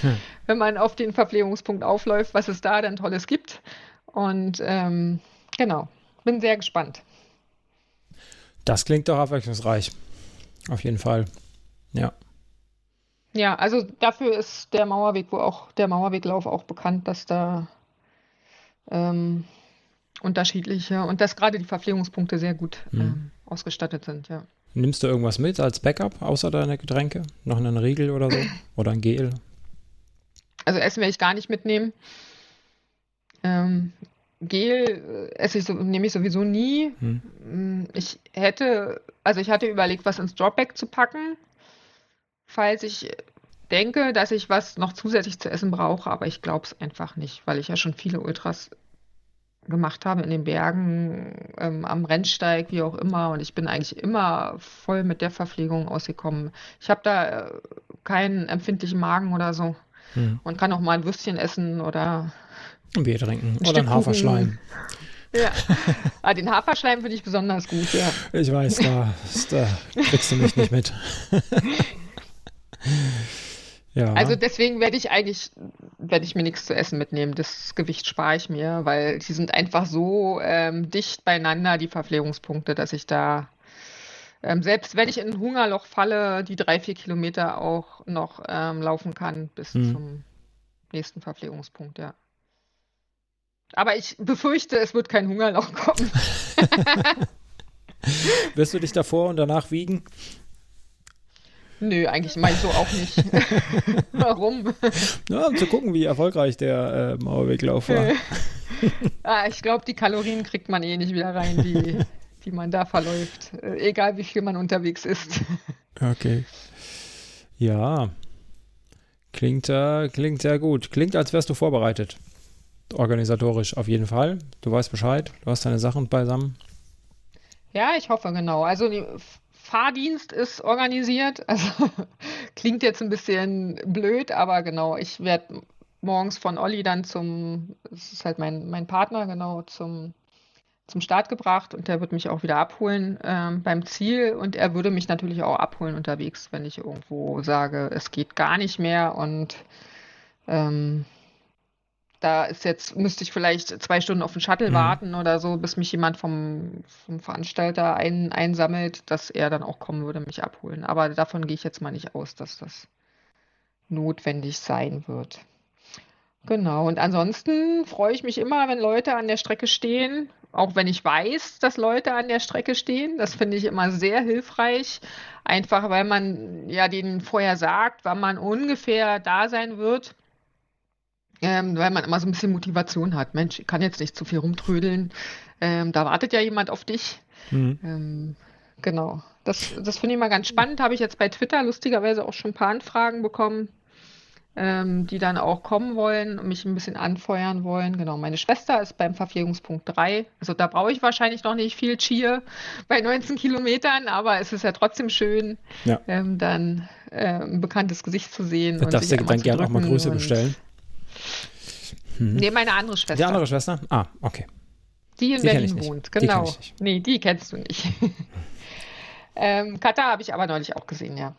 hm. [LAUGHS] wenn man auf den Verpflegungspunkt aufläuft, was es da dann Tolles gibt. Und ähm, genau, bin sehr gespannt. Das klingt doch abwechslungsreich. Auf jeden Fall. Ja. Ja, also dafür ist der Mauerweg, wo auch der Mauerweglauf auch bekannt, dass da ähm, unterschiedliche und dass gerade die Verpflegungspunkte sehr gut mhm. ähm, ausgestattet sind, ja. Nimmst du irgendwas mit als Backup außer deine Getränke? Noch einen Riegel oder so? [CLEARS THROAT] Oder ein Gel? Also Essen werde ich gar nicht mitnehmen. Ähm, Gel äh, esse ich so, nehme ich sowieso nie. Hm. Ich hätte, also ich hatte überlegt, was ins Dropback zu packen, falls ich denke, dass ich was noch zusätzlich zu essen brauche, aber ich glaube es einfach nicht, weil ich ja schon viele Ultras gemacht habe in den Bergen, ähm, am Rennsteig, wie auch immer. Und ich bin eigentlich immer voll mit der Verpflegung ausgekommen. Ich habe da äh, keinen empfindlichen Magen oder so. Hm. Und kann auch mal ein Würstchen essen oder ein Bier trinken ein oder ein Haferschleim. Ja, ah, den Haferschleim finde ich besonders gut, ja. Ich weiß, da, da kriegst du mich nicht mit. [LAUGHS] Ja. Also deswegen werde ich eigentlich, werde ich mir nichts zu essen mitnehmen. Das Gewicht spare ich mir, weil die sind einfach so ähm, dicht beieinander, die Verpflegungspunkte, dass ich da, ähm, selbst wenn ich in ein Hungerloch falle, die drei, vier Kilometer auch noch ähm, laufen kann bis hm. zum nächsten Verpflegungspunkt, ja. Aber ich befürchte, es wird kein Hungerloch kommen. [LAUGHS] Wirst du dich davor und danach wiegen? Nö, eigentlich mal so auch nicht. [LAUGHS] Warum? Ja, um zu gucken, wie erfolgreich der äh, Mauerweglauf war. [LAUGHS] ah, ich glaube, die Kalorien kriegt man eh nicht wieder rein, die, die man da verläuft. Äh, egal, wie viel man unterwegs ist. Okay. Ja. Klingt, äh, klingt sehr gut. Klingt, als wärst du vorbereitet. Organisatorisch auf jeden Fall. Du weißt Bescheid. Du hast deine Sachen beisammen. Ja, ich hoffe, genau. Also Fahrdienst ist organisiert. [LAUGHS] Also klingt jetzt ein bisschen blöd, aber genau, ich werde morgens von Olli dann zum, das ist halt mein, mein Partner, genau, zum, zum Start gebracht und der wird mich auch wieder abholen ähm, beim Ziel und er würde mich natürlich auch abholen unterwegs, wenn ich irgendwo sage, es geht gar nicht mehr und ähm, da ist jetzt, müsste ich vielleicht zwei Stunden auf den Shuttle mhm. warten oder so, bis mich jemand vom, vom Veranstalter ein, einsammelt, dass er dann auch kommen würde, mich abholen. Aber davon gehe ich jetzt mal nicht aus, dass das notwendig sein wird. Genau, und ansonsten freue ich mich immer, wenn Leute an der Strecke stehen, auch wenn ich weiß, dass Leute an der Strecke stehen. Das finde ich immer sehr hilfreich, einfach weil man ja denen vorher sagt, wann man ungefähr da sein wird ähm, weil man immer so ein bisschen Motivation hat. Mensch, ich kann jetzt nicht zu viel rumtrödeln. Ähm, da wartet ja jemand auf dich. Mhm. Ähm, genau. Das, das finde ich mal ganz spannend. Habe ich jetzt bei Twitter lustigerweise auch schon ein paar Anfragen bekommen, ähm, die dann auch kommen wollen und mich ein bisschen anfeuern wollen. Genau. Meine Schwester ist beim Verpflegungspunkt 3. Also da brauche ich wahrscheinlich noch nicht viel Cheer bei 19 Kilometern, aber es ist ja trotzdem schön, ja. Ähm, dann äh, ein bekanntes Gesicht zu sehen. Da darfst du dann gerne auch mal Grüße bestellen. Hm. Nee, meine andere Schwester. Die andere Schwester? Ah, okay. Die in die Berlin wohnt, genau. Die nee, die kennst du nicht. [LAUGHS] ähm, Kata habe ich aber neulich auch gesehen, ja.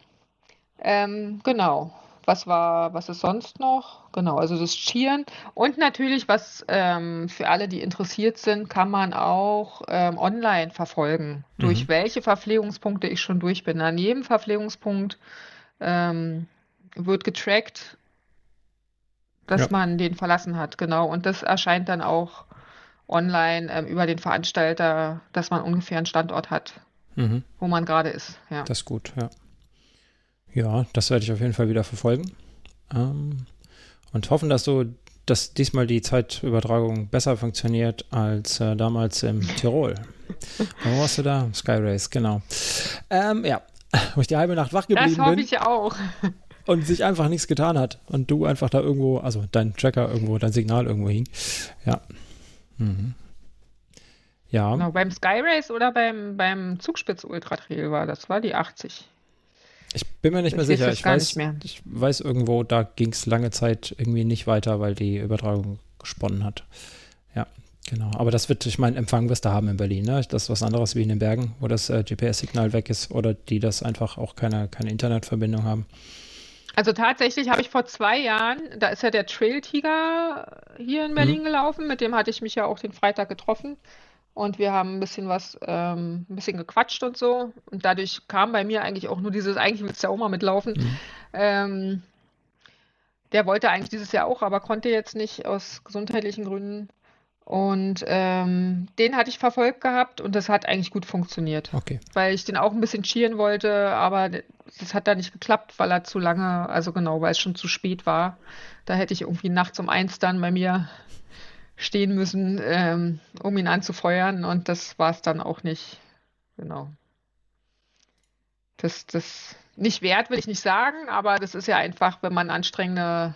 Ähm, genau. Was war, was ist sonst noch? Genau, also das Skieren. Und natürlich, was ähm, für alle, die interessiert sind, kann man auch ähm, online verfolgen, mhm. durch welche Verpflegungspunkte ich schon durch bin. An jedem Verpflegungspunkt ähm, wird getrackt, dass ja. man den verlassen hat, genau. Und das erscheint dann auch online ähm, über den Veranstalter, dass man ungefähr einen Standort hat, mhm. wo man gerade ist. Ja. Das ist gut, ja. Ja, das werde ich auf jeden Fall wieder verfolgen. Ähm, und hoffen, dass so, dass diesmal die Zeitübertragung besser funktioniert als äh, damals im Tirol. Wo warst du da? Sky Race, genau. Ähm, ja, wo ich die halbe Nacht wach geblieben bin. Das hoffe ich auch und sich einfach nichts getan hat und du einfach da irgendwo, also dein Tracker irgendwo, dein Signal irgendwo hing. Ja. Mhm. Ja. Genau, beim Sky Race oder beim, beim Zugspitz Ultra Trail war das, war die 80. Ich bin mir nicht mehr sicher. Ich weiß, ich weiß irgendwo, da ging es lange Zeit irgendwie nicht weiter, weil die Übertragung gesponnen hat. Ja, genau. Aber das wird, ich meine, Empfang wirst du haben in Berlin. Ne? Das ist was anderes wie in den Bergen, wo das äh, GPS-Signal weg ist oder die das einfach auch keine, keine Internetverbindung haben. Also tatsächlich habe ich vor zwei Jahren, da ist ja der Trail Tiger hier in Berlin mhm. gelaufen, mit dem hatte ich mich ja auch den Freitag getroffen. Und wir haben ein bisschen was, ähm, ein bisschen gequatscht und so. Und dadurch kam bei mir eigentlich auch nur dieses, eigentlich willst du ja auch mal mitlaufen. Mhm. Ähm, der wollte eigentlich dieses Jahr auch, aber konnte jetzt nicht aus gesundheitlichen Gründen. Und ähm, den hatte ich verfolgt gehabt und das hat eigentlich gut funktioniert. Okay. Weil ich den auch ein bisschen cheeren wollte, aber das hat da nicht geklappt, weil er zu lange, also genau, weil es schon zu spät war. Da hätte ich irgendwie nachts um eins dann bei mir stehen müssen, ähm, um ihn anzufeuern und das war es dann auch nicht. Genau. Das, das nicht wert, will ich nicht sagen, aber das ist ja einfach, wenn man anstrengende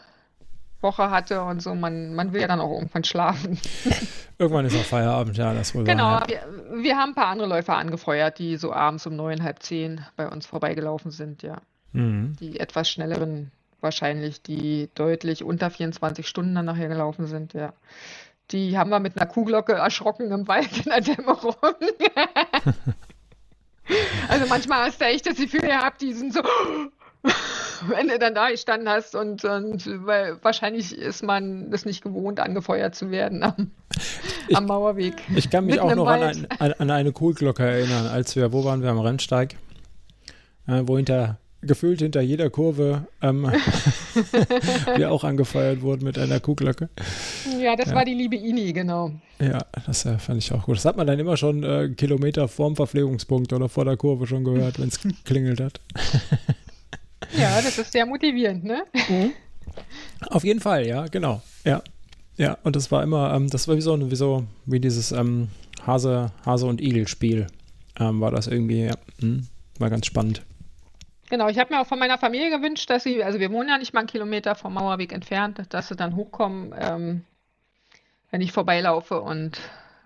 Woche hatte und so, man, man will ja dann auch irgendwann schlafen. [LAUGHS] Irgendwann ist auch Feierabend, ja, das wohl Genau, wir, wir, haben ein paar andere Läufer angefeuert, die so abends um neun, halb zehn bei uns vorbeigelaufen sind, ja. Mhm. Die etwas schnelleren wahrscheinlich, die deutlich unter 24 Stunden dann nachher gelaufen sind, ja. Die haben wir mit einer Kuhglocke erschrocken im Wald in der Dämmerung. [LAUGHS] [LAUGHS] also manchmal hast du echt das Gefühl gehabt, die sind so [LAUGHS] wenn du dann da gestanden hast und, und weil wahrscheinlich ist man es nicht gewohnt, angefeuert zu werden am, ich, am Mauerweg. Ich kann mich auch noch an, ein, an, an, eine Kohlglocke erinnern, als wir, wo waren wir am Rennsteig, äh, wo hinter gefühlt hinter jeder Kurve ähm, [LAUGHS] Wir auch angefeuert wurden mit einer Kuhglocke. Ja, das ja. war die liebe Ini, genau. Ja, das äh, fand ich auch gut. Das hat man dann immer schon äh, Kilometer vorm Verpflegungspunkt oder vor der Kurve schon gehört, wenn es [LAUGHS] klingelt hat. Ja, das ist sehr motivierend, ne? Mhm. Auf jeden Fall, ja, genau. Ja. Ja, und das war immer, ähm, das war wie so, wie so, wie dieses ähm, Hase, Hase und Igel-Spiel. Ähm, war das irgendwie, ja, hm, war ganz spannend. Genau, ich habe mir auch von meiner Familie gewünscht, dass sie, also wir wohnen ja nicht mal einen Kilometer vom Mauerweg entfernt, dass sie dann hochkommen, ähm, wenn ich vorbeilaufe und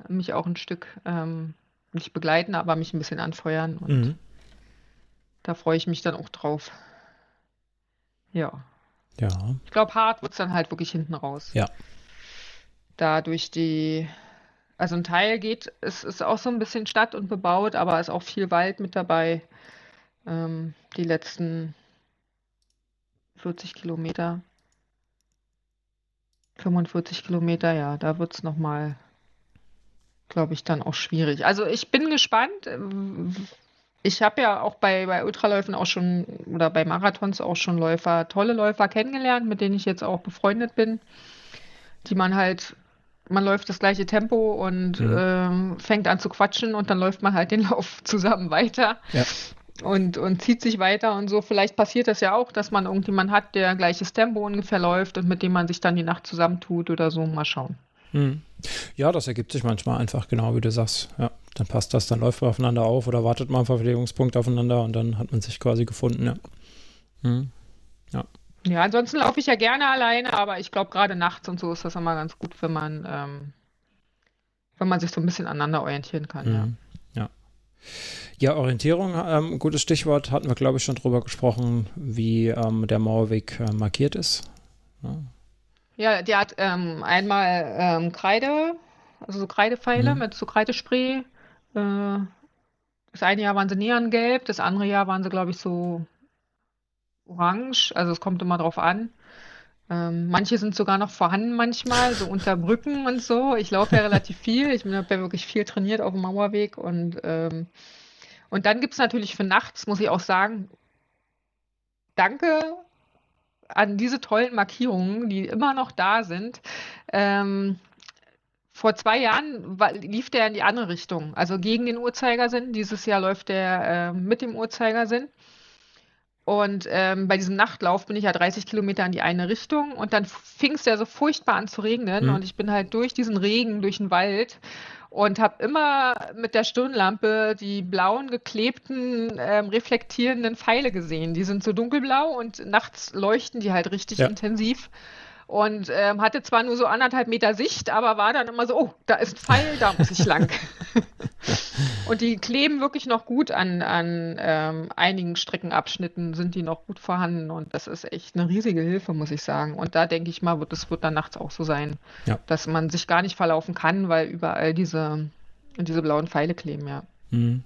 mich auch ein Stück ähm, nicht begleiten, aber mich ein bisschen anfeuern. Und mhm. da freue ich mich dann auch drauf. Ja. Ja. Ich glaube, hart wird es dann halt wirklich hinten raus. Ja. Da durch die, also ein Teil geht, es ist auch so ein bisschen Stadt und bebaut, aber ist auch viel Wald mit dabei. Ähm, die letzten 40 Kilometer. 45 Kilometer, ja, da wird es nochmal, glaube ich, dann auch schwierig. Also ich bin gespannt ich habe ja auch bei, bei Ultraläufen auch schon oder bei Marathons auch schon Läufer, tolle Läufer kennengelernt, mit denen ich jetzt auch befreundet bin, die man halt, man läuft das gleiche Tempo und mhm. äh, fängt an zu quatschen und dann läuft man halt den [LAUGHS] Lauf zusammen weiter. Ja. Und, und zieht sich weiter und so. Vielleicht passiert das ja auch, dass man irgendjemanden hat, der gleiches Tempo ungefähr läuft und mit dem man sich dann die Nacht zusammentut oder so. Mal schauen. Mhm. Ja, das ergibt sich manchmal einfach genau, wie du sagst. Ja, dann passt das, dann läuft man aufeinander auf oder wartet mal einen Verpflegungspunkt aufeinander und dann hat man sich quasi gefunden, ja. Mhm. Ja. Ja, ansonsten laufe ich ja gerne alleine, aber ich glaube, gerade nachts und so ist das immer ganz gut, wenn man, ähm, wenn man sich so ein bisschen aneinander orientieren kann, mhm. ja. Ja. Ja, Orientierung, ähm, gutes Stichwort, hatten wir, glaube ich, schon drüber gesprochen, wie ähm, der Mauerweg äh, markiert ist. Ja. Ja, die hat ähm, einmal ähm, Kreide, also so Kreidepfeile mhm. mit so Kreidespray. Äh, das eine Jahr waren sie neongelb, das andere Jahr waren sie, glaube ich, so orange. Also es kommt immer drauf an. Ähm, manche sind sogar noch vorhanden manchmal, so unter Brücken und so. Ich laufe ja relativ viel. Ich habe ja wirklich viel trainiert auf dem Mauerweg. Und, ähm, und dann gibt es natürlich für nachts, muss ich auch sagen, danke an diese tollen Markierungen, die immer noch da sind. Ähm, vor zwei Jahren war, lief der in die andere Richtung, also gegen den Uhrzeigersinn. Dieses Jahr läuft der äh, mit dem Uhrzeigersinn. Und ähm, bei diesem Nachtlauf bin ich ja 30 Kilometer in die eine Richtung und dann fing es ja so furchtbar an zu regnen mhm. und ich bin halt durch diesen Regen, durch den Wald und habe immer mit der Stirnlampe die blauen, geklebten, ähm, reflektierenden Pfeile gesehen. Die sind so dunkelblau und nachts leuchten die halt richtig ja. intensiv und ähm, hatte zwar nur so anderthalb Meter Sicht, aber war dann immer so, oh, da ist ein Pfeil, da muss ich lang. [LAUGHS] und die kleben wirklich noch gut an, an ähm, einigen Streckenabschnitten, sind die noch gut vorhanden und das ist echt eine riesige Hilfe, muss ich sagen. Und da denke ich mal, wird es wird dann nachts auch so sein, ja. dass man sich gar nicht verlaufen kann, weil überall diese, diese blauen Pfeile kleben, ja. Mhm.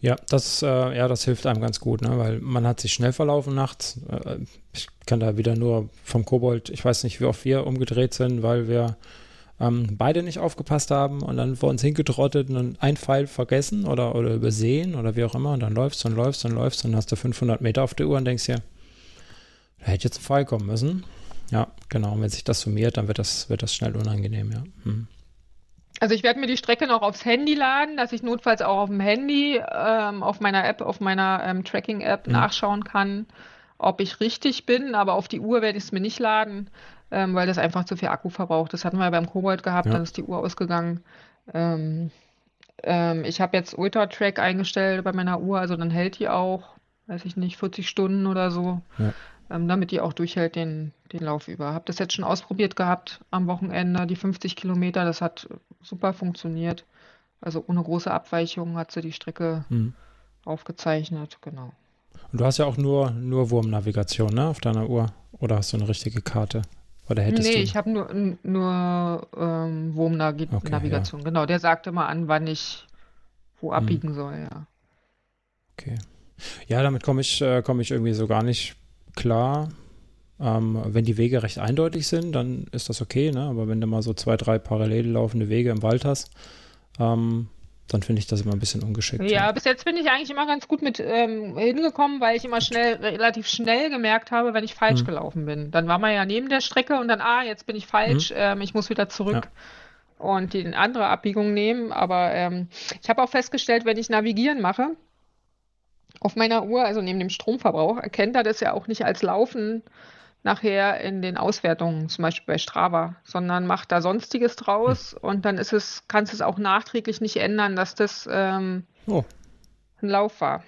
Ja, das, äh, ja, das hilft einem ganz gut, ne? weil man hat sich schnell verlaufen nachts. Äh, ich kann da wieder nur vom Kobold, ich weiß nicht, wie oft wir umgedreht sind, weil wir ähm, beide nicht aufgepasst haben und dann vor uns hingetrottet und ein Pfeil vergessen oder, oder übersehen oder wie auch immer und dann läufst und läufst und läufst und hast du 500 Meter auf der Uhr und denkst dir, da hätte jetzt ein Pfeil kommen müssen. Ja, genau. Und wenn sich das summiert, dann wird das, wird das schnell unangenehm, ja. Hm. Also ich werde mir die Strecke noch aufs Handy laden, dass ich notfalls auch auf dem Handy ähm, auf meiner App, auf meiner ähm, Tracking-App mhm. nachschauen kann, ob ich richtig bin. Aber auf die Uhr werde ich es mir nicht laden, ähm, weil das einfach zu viel Akku verbraucht. Das hatten wir ja beim Kobold gehabt, ja. dann ist die Uhr ausgegangen. Ähm, ähm, ich habe jetzt Ultra-Track eingestellt bei meiner Uhr, also dann hält die auch, weiß ich nicht, 40 Stunden oder so. Ja damit die auch durchhält den, den Lauf über. Habe das jetzt schon ausprobiert gehabt am Wochenende, die 50 Kilometer, das hat super funktioniert. Also ohne große Abweichungen hat sie die Strecke mhm. aufgezeichnet, genau. Und du hast ja auch nur, nur Wurmnavigation, ne, auf deiner Uhr? Oder hast du eine richtige Karte? Oder hättest nee, du... ich habe nur, nur ähm, Wurmnavigation, okay, ja. genau. Der sagt immer an, wann ich wo hm. abbiegen mhm. soll, ja. Okay. Ja, damit komme ich, äh, komm ich irgendwie so gar nicht klar. Ähm, wenn die Wege recht eindeutig sind, dann ist das okay, ne? aber wenn du mal so zwei, drei parallel laufende Wege im Wald hast, ähm, dann finde ich das immer ein bisschen ungeschickt. Ja, ja, bis jetzt bin ich eigentlich immer ganz gut mit ähm, hingekommen, weil ich immer schnell, relativ schnell gemerkt habe, wenn ich falsch mhm. gelaufen bin. Dann war man ja neben der Strecke und dann, ah, jetzt bin ich falsch, mhm. ähm, ich muss wieder zurück. Ja. Und die andere Abbiegung nehmen. Aber ähm, ich habe auch festgestellt, wenn ich Navigieren mache, auf meiner Uhr, also neben dem Stromverbrauch, erkennt er das ja auch nicht als Laufen nachher in den Auswertungen, zum Beispiel bei Strava, sondern macht da Sonstiges draus hm. und dann ist es, kannst du es auch nachträglich nicht ändern, dass das ähm, oh. ein Lauf war.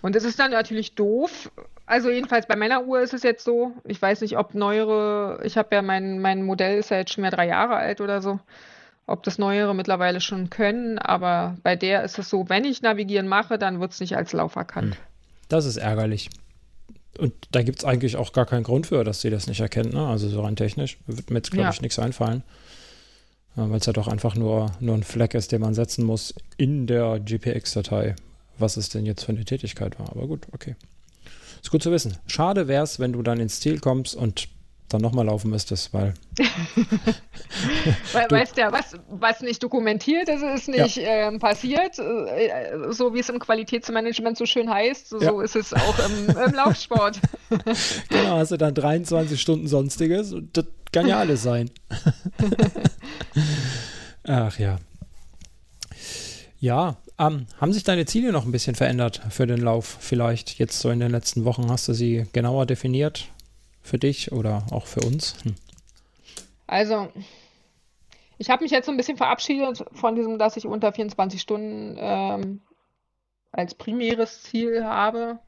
Und das ist dann natürlich doof. Also jedenfalls bei meiner Uhr ist es jetzt so, ich weiß nicht, ob neuere, ich habe ja mein, mein Modell ist ja jetzt schon mehr drei Jahre alt oder so, ob das neuere mittlerweile schon können, aber bei der ist es so, wenn ich Navigieren mache, dann wird es nicht als Lauf erkannt. Hm. Das ist ärgerlich. Und da gibt es eigentlich auch gar keinen Grund für, dass sie das nicht erkennt. Ne? Also so rein technisch wird mir jetzt, glaube ja. ich, nichts einfallen. Weil es ja doch einfach nur, nur ein Fleck ist, den man setzen muss in der GPX-Datei, was es denn jetzt für eine Tätigkeit war. Aber gut, okay. Ist gut zu wissen. Schade wäre es, wenn du dann ins Ziel kommst und dann nochmal laufen müsstest, weil. [LAUGHS] weil weißt ja, was, was nicht dokumentiert ist, ist nicht ja. ähm, passiert. Äh, so wie es im Qualitätsmanagement so schön heißt, so, ja. so ist es auch im, im Laufsport. [LAUGHS] genau, hast du dann 23 Stunden Sonstiges und das kann ja alles sein. [LAUGHS] Ach ja. Ja, ähm, haben sich deine Ziele noch ein bisschen verändert für den Lauf? Vielleicht jetzt so in den letzten Wochen hast du sie genauer definiert? Für dich oder auch für uns? Hm. Also, ich habe mich jetzt so ein bisschen verabschiedet von diesem, dass ich unter 24 Stunden ähm, als primäres Ziel habe,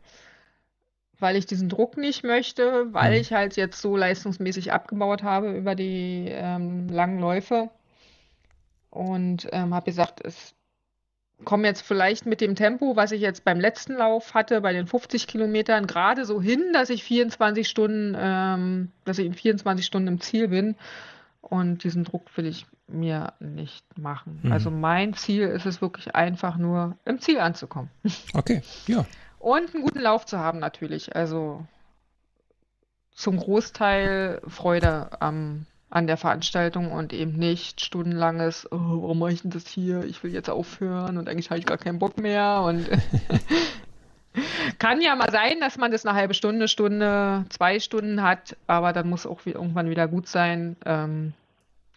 weil ich diesen Druck nicht möchte, weil mhm. ich halt jetzt so leistungsmäßig abgebaut habe über die ähm, langen Läufe. Und ähm, habe gesagt, es komme jetzt vielleicht mit dem Tempo, was ich jetzt beim letzten Lauf hatte, bei den 50 Kilometern, gerade so hin, dass ich 24 Stunden, ähm, dass ich in 24 Stunden im Ziel bin. Und diesen Druck will ich mir nicht machen. Mhm. Also mein Ziel ist es wirklich einfach nur, im Ziel anzukommen. [LAUGHS] Okay, ja. Und einen guten Lauf zu haben natürlich. Also zum Großteil Freude am an der Veranstaltung und eben nicht stundenlanges, oh, warum mache ich denn das hier? Ich will jetzt aufhören und eigentlich habe ich gar keinen Bock mehr und [LAUGHS] kann ja mal sein, dass man das eine halbe Stunde, Stunde, zwei Stunden hat, aber dann muss auch irgendwann wieder gut sein. Ähm,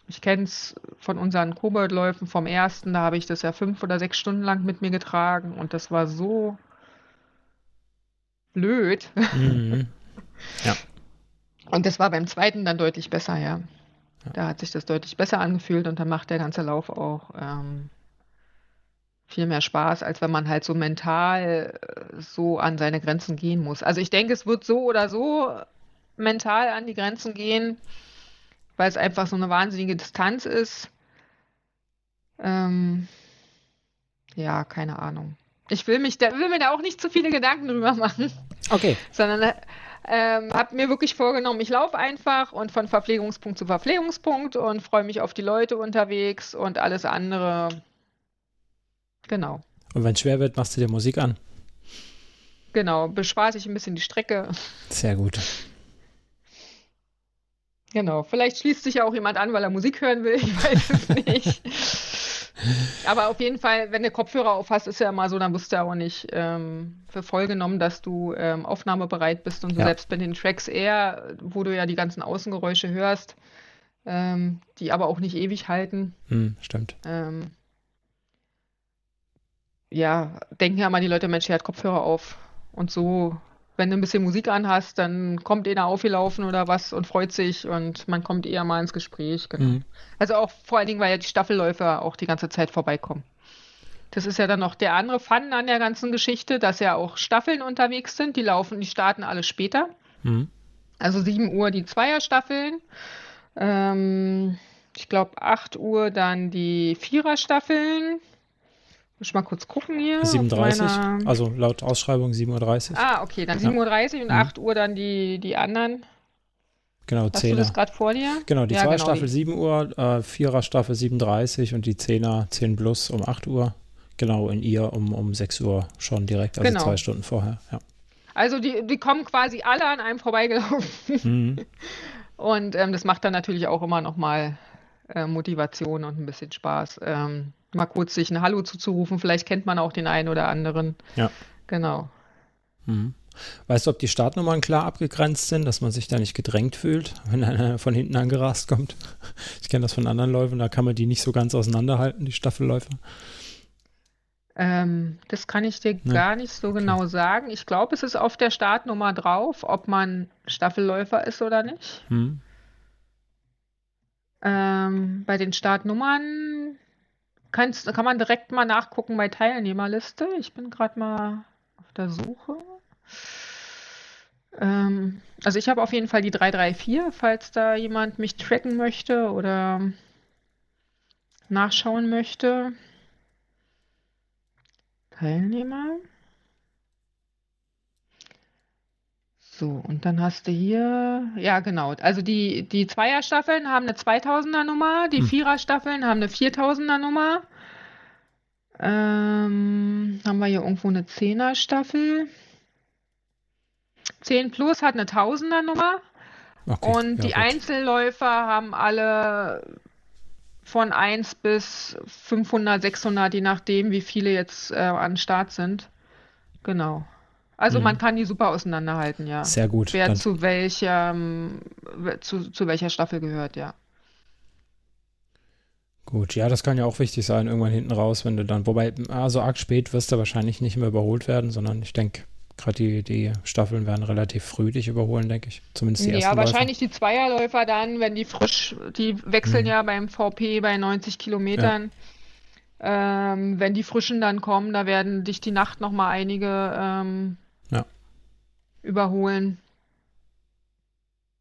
ich kenne es von unseren Koboldläufen vom ersten, da habe ich das ja fünf oder sechs Stunden lang mit mir getragen und das war so blöd. Mhm. [LAUGHS] Ja. Und das war beim zweiten dann deutlich besser, ja. Da hat sich das deutlich besser angefühlt und dann macht der ganze Lauf auch ähm, viel mehr Spaß, als wenn man halt so mental äh, so an seine Grenzen gehen muss. Also ich denke, es wird so oder so mental an die Grenzen gehen, weil es einfach so eine wahnsinnige Distanz ist. Ähm, ja, keine Ahnung. Ich will mich da, will mir da auch nicht zu viele Gedanken drüber machen. Okay. Sondern ähm, habe mir wirklich vorgenommen, ich laufe einfach und von Verpflegungspunkt zu Verpflegungspunkt und freue mich auf die Leute unterwegs und alles andere. Genau. Und wenn es schwer wird, machst du dir Musik an. Genau, bespaß ich ein bisschen die Strecke. Sehr gut. Genau, vielleicht schließt sich ja auch jemand an, weil er Musik hören will, ich weiß es nicht. [LAUGHS] Aber auf jeden Fall, wenn du Kopfhörer auf hast, ist ja immer so, dann wirst du ja auch nicht ähm, für voll genommen, dass du ähm, aufnahmebereit bist und so ja. selbst bei den Tracks eher, wo du ja die ganzen Außengeräusche hörst, ähm, die aber auch nicht ewig halten. Hm, stimmt. Ähm, ja, denken ja mal die Leute, Mensch, er hat Kopfhörer auf. Und so wenn du ein bisschen Musik anhast, dann kommt einer aufgelaufen oder was und freut sich und man kommt eher mal ins Gespräch. Genau. Mhm. Also auch vor allen Dingen, weil ja die Staffelläufer auch die ganze Zeit vorbeikommen. Das ist ja dann noch der andere Fun an der ganzen Geschichte, dass ja auch Staffeln unterwegs sind. Die laufen, die starten alle später. Mhm. Also 7 Uhr die Zweierstaffeln. Ähm, ich glaube 8 Uhr dann die Viererstaffeln. Muss ich mal kurz gucken hier. 37, meiner... also laut Ausschreibung 7.30 Uhr. Ah, okay, dann 7.30 Uhr und mhm. 8 Uhr dann die, die anderen. Genau, Hast Zehner. du das gerade vor dir? Genau, die ja, zwei genau, Staffel die... 7 Uhr, äh, Vierer Staffel 7.30 und die Zehner 10 plus um 8 Uhr. Genau, in ihr um, um 6 Uhr schon direkt, also genau. zwei Stunden vorher, ja. Also die, die kommen quasi alle an einem vorbeigelaufen. Mhm. [LAUGHS] Und ähm, das macht dann natürlich auch immer noch mal äh, Motivation und ein bisschen Spaß. Ähm, mal kurz sich ein Hallo zuzurufen, vielleicht kennt man auch den einen oder anderen. Ja. Genau. Mhm. Weißt du, ob die Startnummern klar abgegrenzt sind, dass man sich da nicht gedrängt fühlt, [LAUGHS] wenn einer von hinten angerast kommt? [LAUGHS] Ich kenne das von anderen Läufen, da kann man die nicht so ganz auseinanderhalten, die Staffelläufer. Ähm, das kann ich dir ne? gar nicht so okay. genau sagen. Ich glaube, es ist auf der Startnummer drauf, ob man Staffelläufer ist oder nicht. Hm. Ähm, bei den Startnummern kannst, kann man direkt mal nachgucken bei Teilnehmerliste. Ich bin gerade mal auf der Suche. Ähm, also ich habe auf jeden Fall die 334, falls da jemand mich tracken möchte oder nachschauen möchte. Teilnehmer. So, und dann hast du hier, ja genau, also die, die Zweierstaffeln haben eine 2000er Nummer, die hm. Viererstaffeln haben eine 4000er Nummer. Ähm, haben wir hier irgendwo eine Zehner-Staffel. 10 Plus hat eine Tausender-Nummer. Okay, und ja, die gut. Einzelläufer haben alle von 1 bis 500, 600, je nachdem, wie viele jetzt äh, an Start sind. Genau. Also mhm. man kann die super auseinanderhalten, ja. Sehr gut. Wer Dann zu welcher, zu, zu welcher Staffel gehört, ja. Gut, ja, das kann ja auch wichtig sein, irgendwann hinten raus, wenn du dann, wobei, also arg spät wirst du wahrscheinlich nicht mehr überholt werden, sondern ich denke, gerade die, die Staffeln werden relativ früh dich überholen, denke ich. Zumindest die ja, ersten Ja, wahrscheinlich Läufer. die Zweierläufer dann, wenn die frisch, die wechseln mhm. ja beim VP bei 90 Kilometern. Ja. Ähm, wenn die frischen dann kommen, da werden dich die Nacht nochmal einige ähm. Überholen.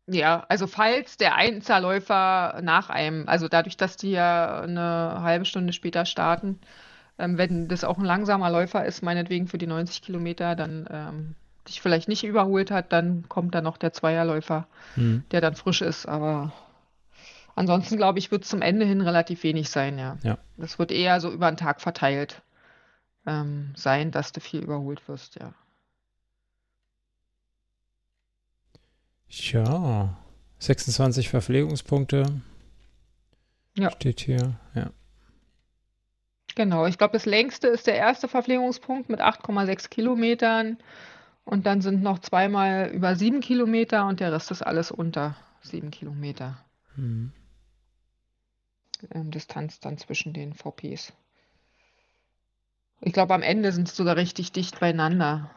Ja, also falls der Einzelläufer nach einem, also dadurch, dass die ja eine halbe Stunde später starten, ähm, wenn das auch ein langsamer Läufer ist, meinetwegen für die 90 Kilometer, dann ähm, dich vielleicht nicht überholt hat, dann kommt da noch der Zweierläufer, mhm. der dann frisch ist. Aber ansonsten, glaube ich, wird es zum Ende hin relativ wenig sein, ja. ja. Das wird eher so über den Tag verteilt ähm, sein, dass du viel überholt wirst, ja. Ja, 26 Verpflegungspunkte. Ja. Steht hier, ja. Genau, ich glaube, das längste ist der erste Verpflegungspunkt mit 8,6 Kilometern. Und dann sind noch zweimal über sieben Kilometer und der Rest ist alles unter sieben Kilometer. Mhm. Ähm, Distanz dann zwischen den VPs. Ich glaube, am Ende sind es sogar richtig dicht beieinander.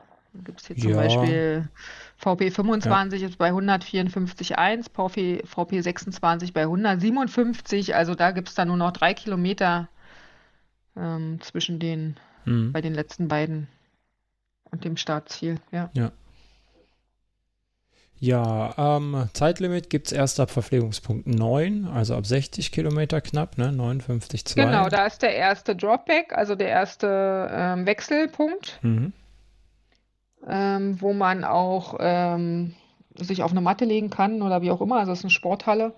Gibt es hier zum ja. Beispiel VP 25 ja. ist bei 154,1, VP, VP 26 bei 157. Also da gibt es dann nur noch drei Kilometer ähm, zwischen den, mhm. bei den letzten beiden und dem Startziel. Ja. Ja. Ja, ähm, Zeitlimit gibt es erst ab Verpflegungspunkt 9, also ab 60 Kilometer knapp, ne? 59,2. Genau, da ist der erste Dropback, also der erste ähm, Wechselpunkt. Mhm ähm, wo man auch ähm, sich auf eine Matte legen kann oder wie auch immer. Also es ist eine Sporthalle.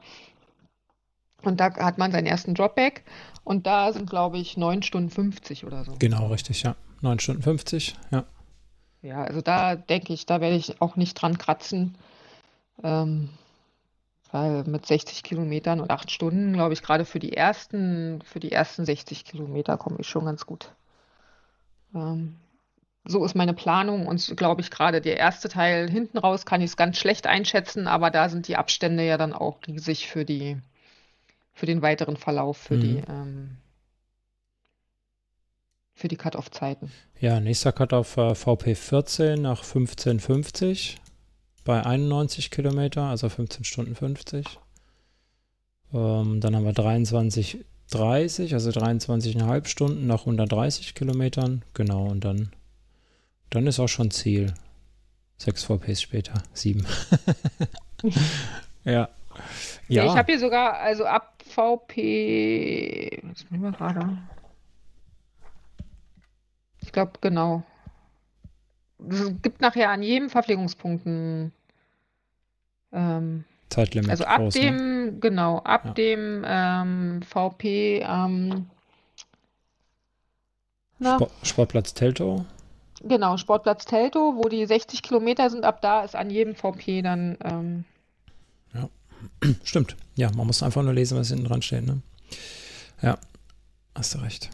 Und da hat man seinen ersten Dropback. Und da sind, glaube ich, 9 Stunden 50 oder so. Genau, richtig, ja. 9 Stunden 50, ja. Ja, also da denke ich, da werde ich auch nicht dran kratzen. Ähm, weil mit 60 Kilometern und 8 Stunden, glaube ich, gerade für die ersten, für die ersten 60 Kilometer komme ich schon ganz gut. Ähm, so ist meine Planung und glaube ich gerade der erste Teil hinten raus kann ich es ganz schlecht einschätzen, aber da sind die Abstände ja dann auch riesig für die für den weiteren Verlauf, für mhm. die ähm, für die Cut-off-Zeiten. Ja, nächster Cut-off äh, VP14 nach 15,50 bei 91 Kilometer, also 15 Stunden 50. Ähm, dann haben wir 23,30, also 23,5 Stunden nach 130 Kilometern. Genau, und dann dann ist auch schon Ziel. Sechs VPs später. Sieben. [LAUGHS] ja. Ja. Ich habe hier sogar, also ab VP. Was nehmen wir gerade? Ich glaube, genau. Es gibt nachher an jedem Verpflegungspunkten. Ähm, Zeitlimit. Also ab raus, ne? dem, ne? genau, ab ja. dem ähm, VP. Ähm, Sport, Sportplatz Teltow. Genau, Sportplatz Telto, wo die 60 Kilometer sind, ab da ist an jedem VP dann ähm, ja. [CLEARS THROAT] Stimmt. Ja, man muss einfach nur lesen, was hinten dran steht. Ne? Ja, hast du recht.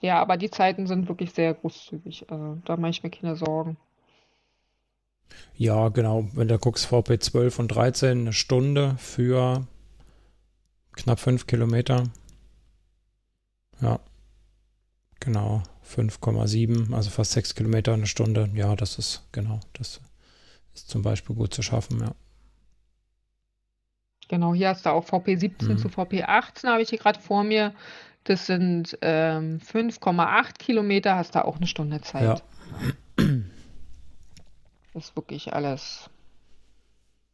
Ja, aber die Zeiten sind wirklich sehr großzügig. Also, da mache ich mir keine Sorgen. Ja, genau. Wenn du guckst, VP 12 und 13, eine Stunde für knapp 5 Kilometer. Ja, genau. 5,7, also fast 6 Kilometer eine Stunde. Ja, das ist, genau, das ist zum Beispiel gut zu schaffen, ja. Genau, hier hast du auch VP 17 mhm. zu VP 18, habe ich hier gerade vor mir. Das sind ähm, 5,8 Kilometer, hast du auch eine Stunde Zeit. Ja. Das ist wirklich alles.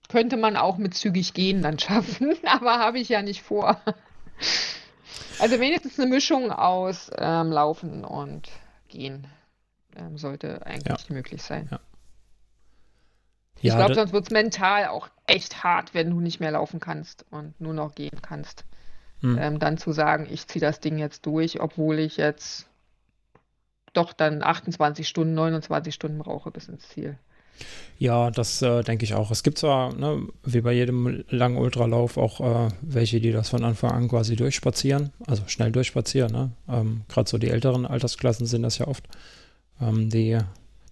Könnte man auch mit zügig gehen dann schaffen, [LAUGHS] aber habe ich ja nicht vor. Also wenigstens eine Mischung aus ähm, Laufen und Gehen ähm, sollte eigentlich ja. möglich sein. Ja. Ich glaube, sonst wird es mental auch echt hart, wenn du nicht mehr laufen kannst und nur noch gehen kannst. Hm. Ähm, dann zu sagen, ich ziehe das Ding jetzt durch, obwohl ich jetzt doch dann 28 Stunden, 29 Stunden brauche bis ins Ziel. Ja, das äh, denke ich auch. Es gibt zwar, ne, wie bei jedem langen Ultralauf, auch äh, welche, die das von Anfang an quasi durchspazieren, also schnell durchspazieren. Ne? Ähm, Gerade so die älteren Altersklassen sind das ja oft. Ähm, die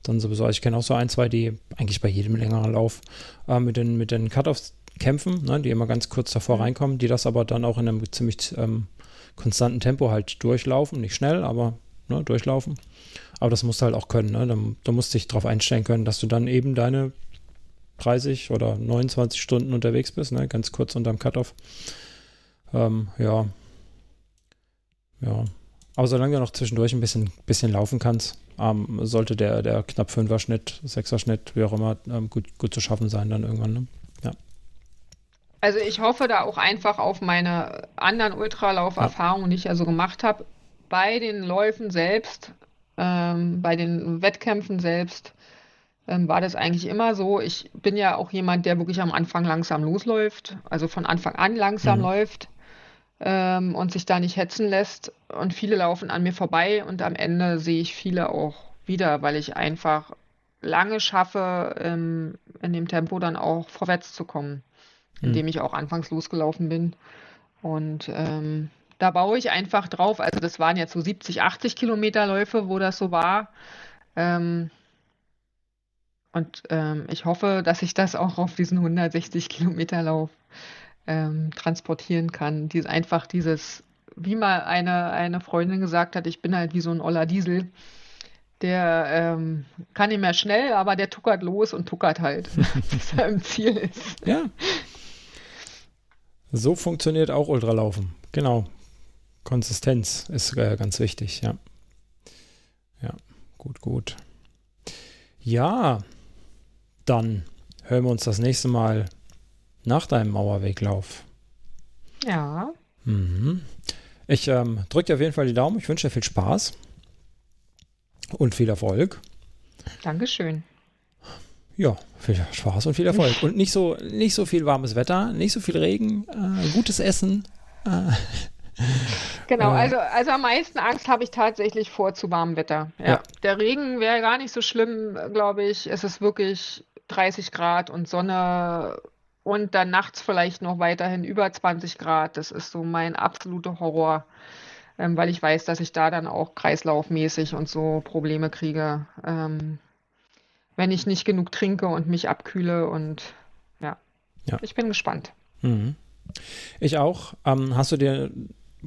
dann sowieso, ich kenne auch so ein, zwei, die eigentlich bei jedem längeren Lauf äh, mit den, mit den Cut-Offs kämpfen, ne? die immer ganz kurz davor mhm. reinkommen, die das aber dann auch in einem ziemlich ähm, konstanten Tempo halt durchlaufen. Nicht schnell, aber ne, durchlaufen. Aber das musst du halt auch können. Ne? Da, musst dich darauf einstellen können, dass du dann eben deine 30 oder 29 Stunden unterwegs bist, ne? ganz kurz unterm Cut-Off. Ähm, ja. Ja. Aber solange du noch zwischendurch ein bisschen, bisschen laufen kannst, ähm, sollte der, der knapp 5er Schnitt, 6er Schnitt, wie auch immer, ähm, gut, gut zu schaffen sein dann irgendwann. Ne? Ja. Also ich hoffe da auch einfach auf meine anderen Ultralauf-Erfahrungen, die ich ja so gemacht habe, bei den Läufen selbst ähm, bei den Wettkämpfen selbst ähm, war das eigentlich immer so. Ich bin ja auch jemand, der wirklich am Anfang langsam losläuft, also von Anfang an langsam mhm. läuft ähm, und sich da nicht hetzen lässt. Und viele laufen an mir vorbei und am Ende sehe ich viele auch wieder, weil ich einfach lange schaffe, ähm, in dem Tempo dann auch vorwärts zu kommen, mhm. indem ich auch anfangs losgelaufen bin. Und ähm, da baue ich einfach drauf. Also das waren jetzt so 70, 80 Kilometer Läufe, wo das so war. Ähm, und ähm, ich hoffe, dass ich das auch auf diesen 160 Kilometer Lauf ähm, transportieren kann. Dies, einfach dieses, wie mal eine, eine Freundin gesagt hat, ich bin halt wie so ein Oller Diesel. Der ähm, kann nicht mehr schnell, aber der tuckert los und tuckert halt, [LAUGHS] [LAUGHS] bis er im Ziel ist. Ja. So funktioniert auch Ultralaufen. Genau. Konsistenz ist äh, ganz wichtig, ja. Ja, gut, gut. Ja, dann hören wir uns das nächste Mal nach deinem Mauerweglauf. Ja. Mhm. Ich ähm, drücke dir auf jeden Fall die Daumen. Ich wünsche dir viel Spaß und viel Erfolg. Dankeschön. Ja, viel Spaß und viel Erfolg. Und nicht so, nicht so viel warmes Wetter, nicht so viel Regen, äh, gutes Essen. Äh, Genau, also, also am meisten Angst habe ich tatsächlich vor zu warmem Wetter. Ja. ja. Der Regen wäre gar nicht so schlimm, glaube ich. Es ist wirklich 30 Grad und Sonne und dann nachts vielleicht noch weiterhin über 20 Grad. Das ist so mein absoluter Horror, ähm, weil ich weiß, dass ich da dann auch kreislaufmäßig und so Probleme kriege, ähm, wenn ich nicht genug trinke und mich abkühle und ja, ja. ich bin gespannt. Mhm. Ich auch. Ähm, hast du dir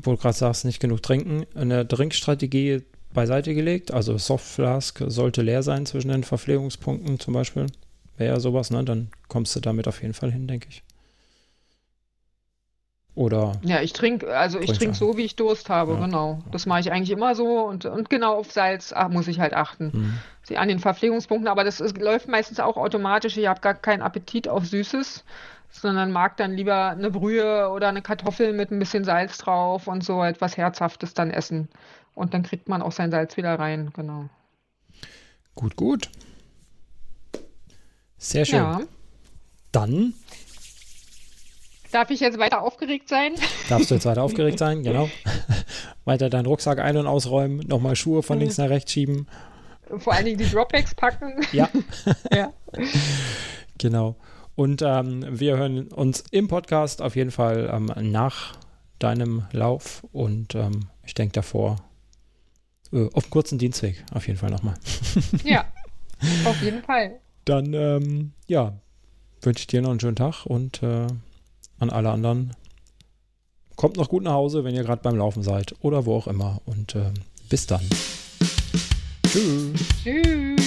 wo du gerade sagst, nicht genug trinken, eine Trinkstrategie beiseite gelegt. Also Softflask sollte leer sein zwischen den Verpflegungspunkten zum Beispiel. Wäre ja sowas, ne? Dann kommst du damit auf jeden Fall hin, denke ich. Oder? Ja, ich trinke, also ich trinke so, wie ich Durst habe, ja. genau. Das mache ich eigentlich immer so und, und genau auf Salz ach, muss ich halt achten. Mhm. Sie an den Verpflegungspunkten, aber das ist, läuft meistens auch automatisch. Ich habe gar keinen Appetit auf Süßes sondern mag dann lieber eine Brühe oder eine Kartoffel mit ein bisschen Salz drauf und so etwas Herzhaftes dann essen. Und dann kriegt man auch sein Salz wieder rein, genau. Gut, gut. Sehr schön. Ja. Dann. Darf ich jetzt weiter aufgeregt sein? Darfst du jetzt weiter aufgeregt sein, [LAUGHS] genau. [LAUGHS] weiter deinen Rucksack ein- und ausräumen, nochmal Schuhe von links nach rechts schieben. Vor allen Dingen die Dropbacks packen. Ja. [LAUGHS] ja. Genau. Und ähm, wir hören uns im Podcast auf jeden Fall ähm, nach deinem Lauf und ähm, ich denke davor äh, auf kurzen Dienstweg auf jeden Fall nochmal. [LAUGHS] ja, auf jeden Fall. Dann, ähm, ja, wünsche ich dir noch einen schönen Tag und äh, an alle anderen. Kommt noch gut nach Hause, wenn ihr gerade beim Laufen seid oder wo auch immer. Und äh, bis dann. Tschüss. Tschüss.